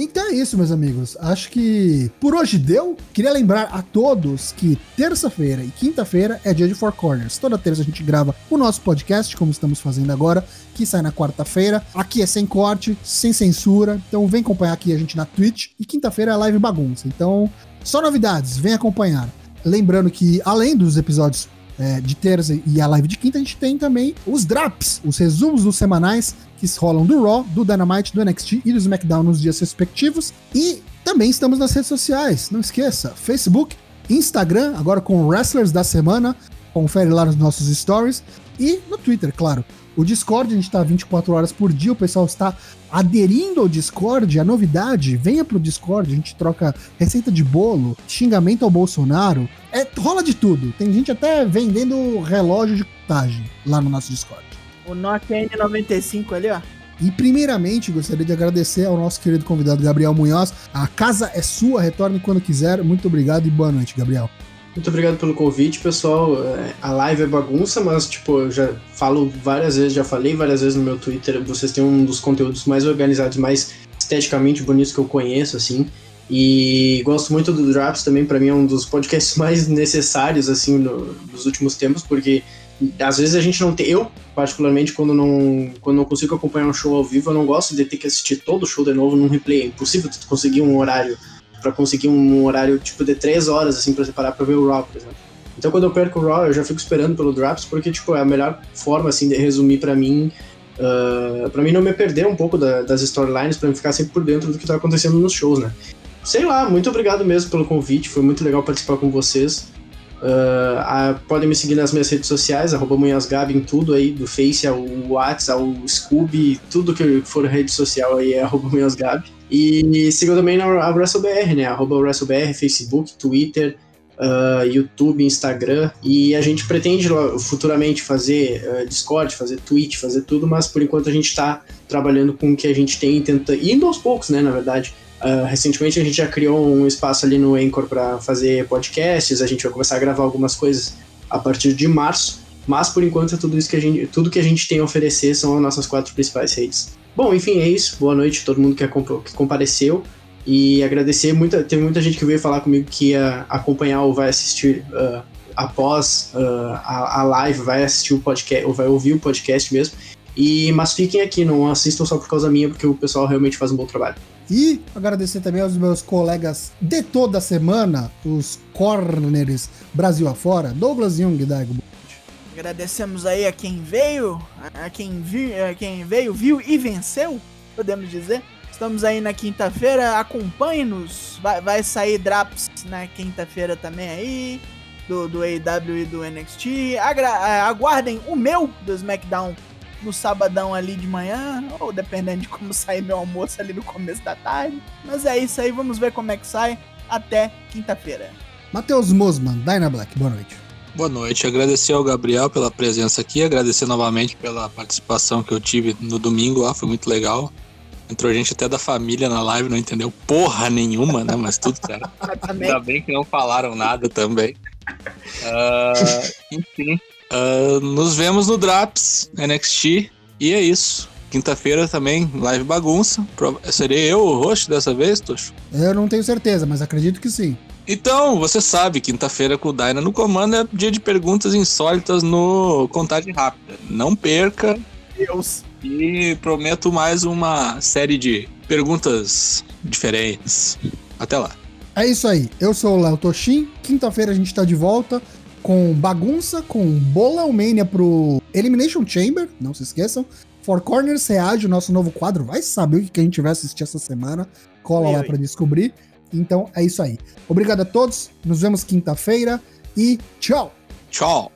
Então é isso, meus amigos. Acho que por hoje deu. Queria lembrar a todos que terça-feira e quinta-feira é dia de Four Corners. Toda terça a gente grava o nosso podcast, como estamos fazendo agora, que sai na quarta-feira. Aqui é sem corte, sem censura. Então vem acompanhar aqui a gente na Twitch. E quinta-feira é live bagunça. Então, só novidades, vem acompanhar. Lembrando que, além dos episódios é, de terça e a live de quinta, a gente tem também os drops, os resumos dos semanais que rolam do Raw, do Dynamite, do NXT e do SmackDown nos dias respectivos. E também estamos nas redes sociais, não esqueça, Facebook, Instagram, agora com Wrestlers da Semana, confere lá nos nossos stories, e no Twitter, claro. O Discord, a gente tá 24 horas por dia, o pessoal está aderindo ao Discord, a novidade, venha pro Discord, a gente troca receita de bolo, xingamento ao Bolsonaro, é, rola de tudo. Tem gente até vendendo relógio de contagem lá no nosso Discord. O Nokia N95 ali, ó. E primeiramente gostaria de agradecer ao nosso querido convidado Gabriel Munhoz. A casa é sua, retorne quando quiser. Muito obrigado e boa noite, Gabriel. Muito obrigado pelo convite, pessoal. É, a live é bagunça, mas tipo, eu já falo várias vezes, já falei várias vezes no meu Twitter, vocês têm um dos conteúdos mais organizados, mais esteticamente bonitos que eu conheço, assim. E gosto muito do Drops também, para mim é um dos podcasts mais necessários, assim, no, nos últimos tempos, porque às vezes a gente não tem. Eu, particularmente, quando não, quando não consigo acompanhar um show ao vivo, eu não gosto de ter que assistir todo o show de novo num replay. É impossível conseguir um horário para conseguir um horário tipo de três horas assim para separar para ver o Raw, por exemplo. Então quando eu perco o Raw, eu já fico esperando pelo Drops porque tipo é a melhor forma assim de resumir para mim, uh, para mim não me perder um pouco da, das storylines, para ficar sempre por dentro do que tá acontecendo nos shows, né? Sei lá, muito obrigado mesmo pelo convite, foi muito legal participar com vocês. Uh, a, podem me seguir nas minhas redes sociais, arroba Munhasgab em tudo aí, do Face ao WhatsApp, ao Scooby, tudo que for rede social aí é arroba Munhasgab. E sigam também na WrestleBR, né? Arroba WrestleBR, Facebook, Twitter, uh, YouTube, Instagram. E a gente pretende futuramente fazer uh, Discord, fazer Twitch, fazer tudo, mas por enquanto a gente está trabalhando com o que a gente tem, tenta, indo aos poucos, né? Na verdade Uh, recentemente a gente já criou um espaço ali no Anchor para fazer podcasts, a gente vai começar a gravar algumas coisas a partir de março, mas por enquanto tudo isso que a gente, tudo que a gente tem a oferecer são as nossas quatro principais redes. Bom, enfim, é isso. Boa noite a todo mundo que, que compareceu e agradecer muita, tem muita gente que veio falar comigo que ia acompanhar ou vai assistir uh, após uh, a, a live, vai assistir o podcast ou vai ouvir o podcast mesmo. E mas fiquem aqui, não assistam só por causa minha, porque o pessoal realmente faz um bom trabalho. E agradecer também aos meus colegas de toda a semana, os corners Brasil afora, Douglas Jung e Daigo. Agradecemos aí a quem veio, a quem, vi, a quem veio, viu e venceu, podemos dizer. Estamos aí na quinta-feira, acompanhe-nos. Vai, vai sair Draps na quinta-feira também aí, do, do AEW e do NXT. Agra aguardem o meu do SmackDown no sabadão ali de manhã, ou dependendo de como sair meu almoço ali no começo da tarde. Mas é isso aí, vamos ver como é que sai. Até quinta-feira. Matheus Mosman, Dyna Black, boa noite. Boa noite, agradecer ao Gabriel pela presença aqui, agradecer novamente pela participação que eu tive no domingo lá, foi muito legal. Entrou gente até da família na live, não entendeu porra nenhuma, né? Mas tudo certo. Ainda bem que não falaram nada também. Uh, enfim, Uh, nos vemos no Draps NXT. E é isso. Quinta-feira também, live bagunça. Serei eu o host dessa vez, Tocho? Eu não tenho certeza, mas acredito que sim. Então, você sabe, quinta-feira com o Dyna no comando é dia de perguntas insólitas no Contagem Rápida. Não perca. Deus. E prometo mais uma série de perguntas diferentes. Até lá. É isso aí. Eu sou o Léo Toshin. Quinta-feira a gente tá de volta com bagunça, com bolão mania pro Elimination Chamber, não se esqueçam. Four Corners reage, o nosso novo quadro. Vai saber o que a gente vai assistir essa semana. Cola lá para descobrir. Então é isso aí. Obrigado a todos. Nos vemos quinta-feira e tchau. Tchau.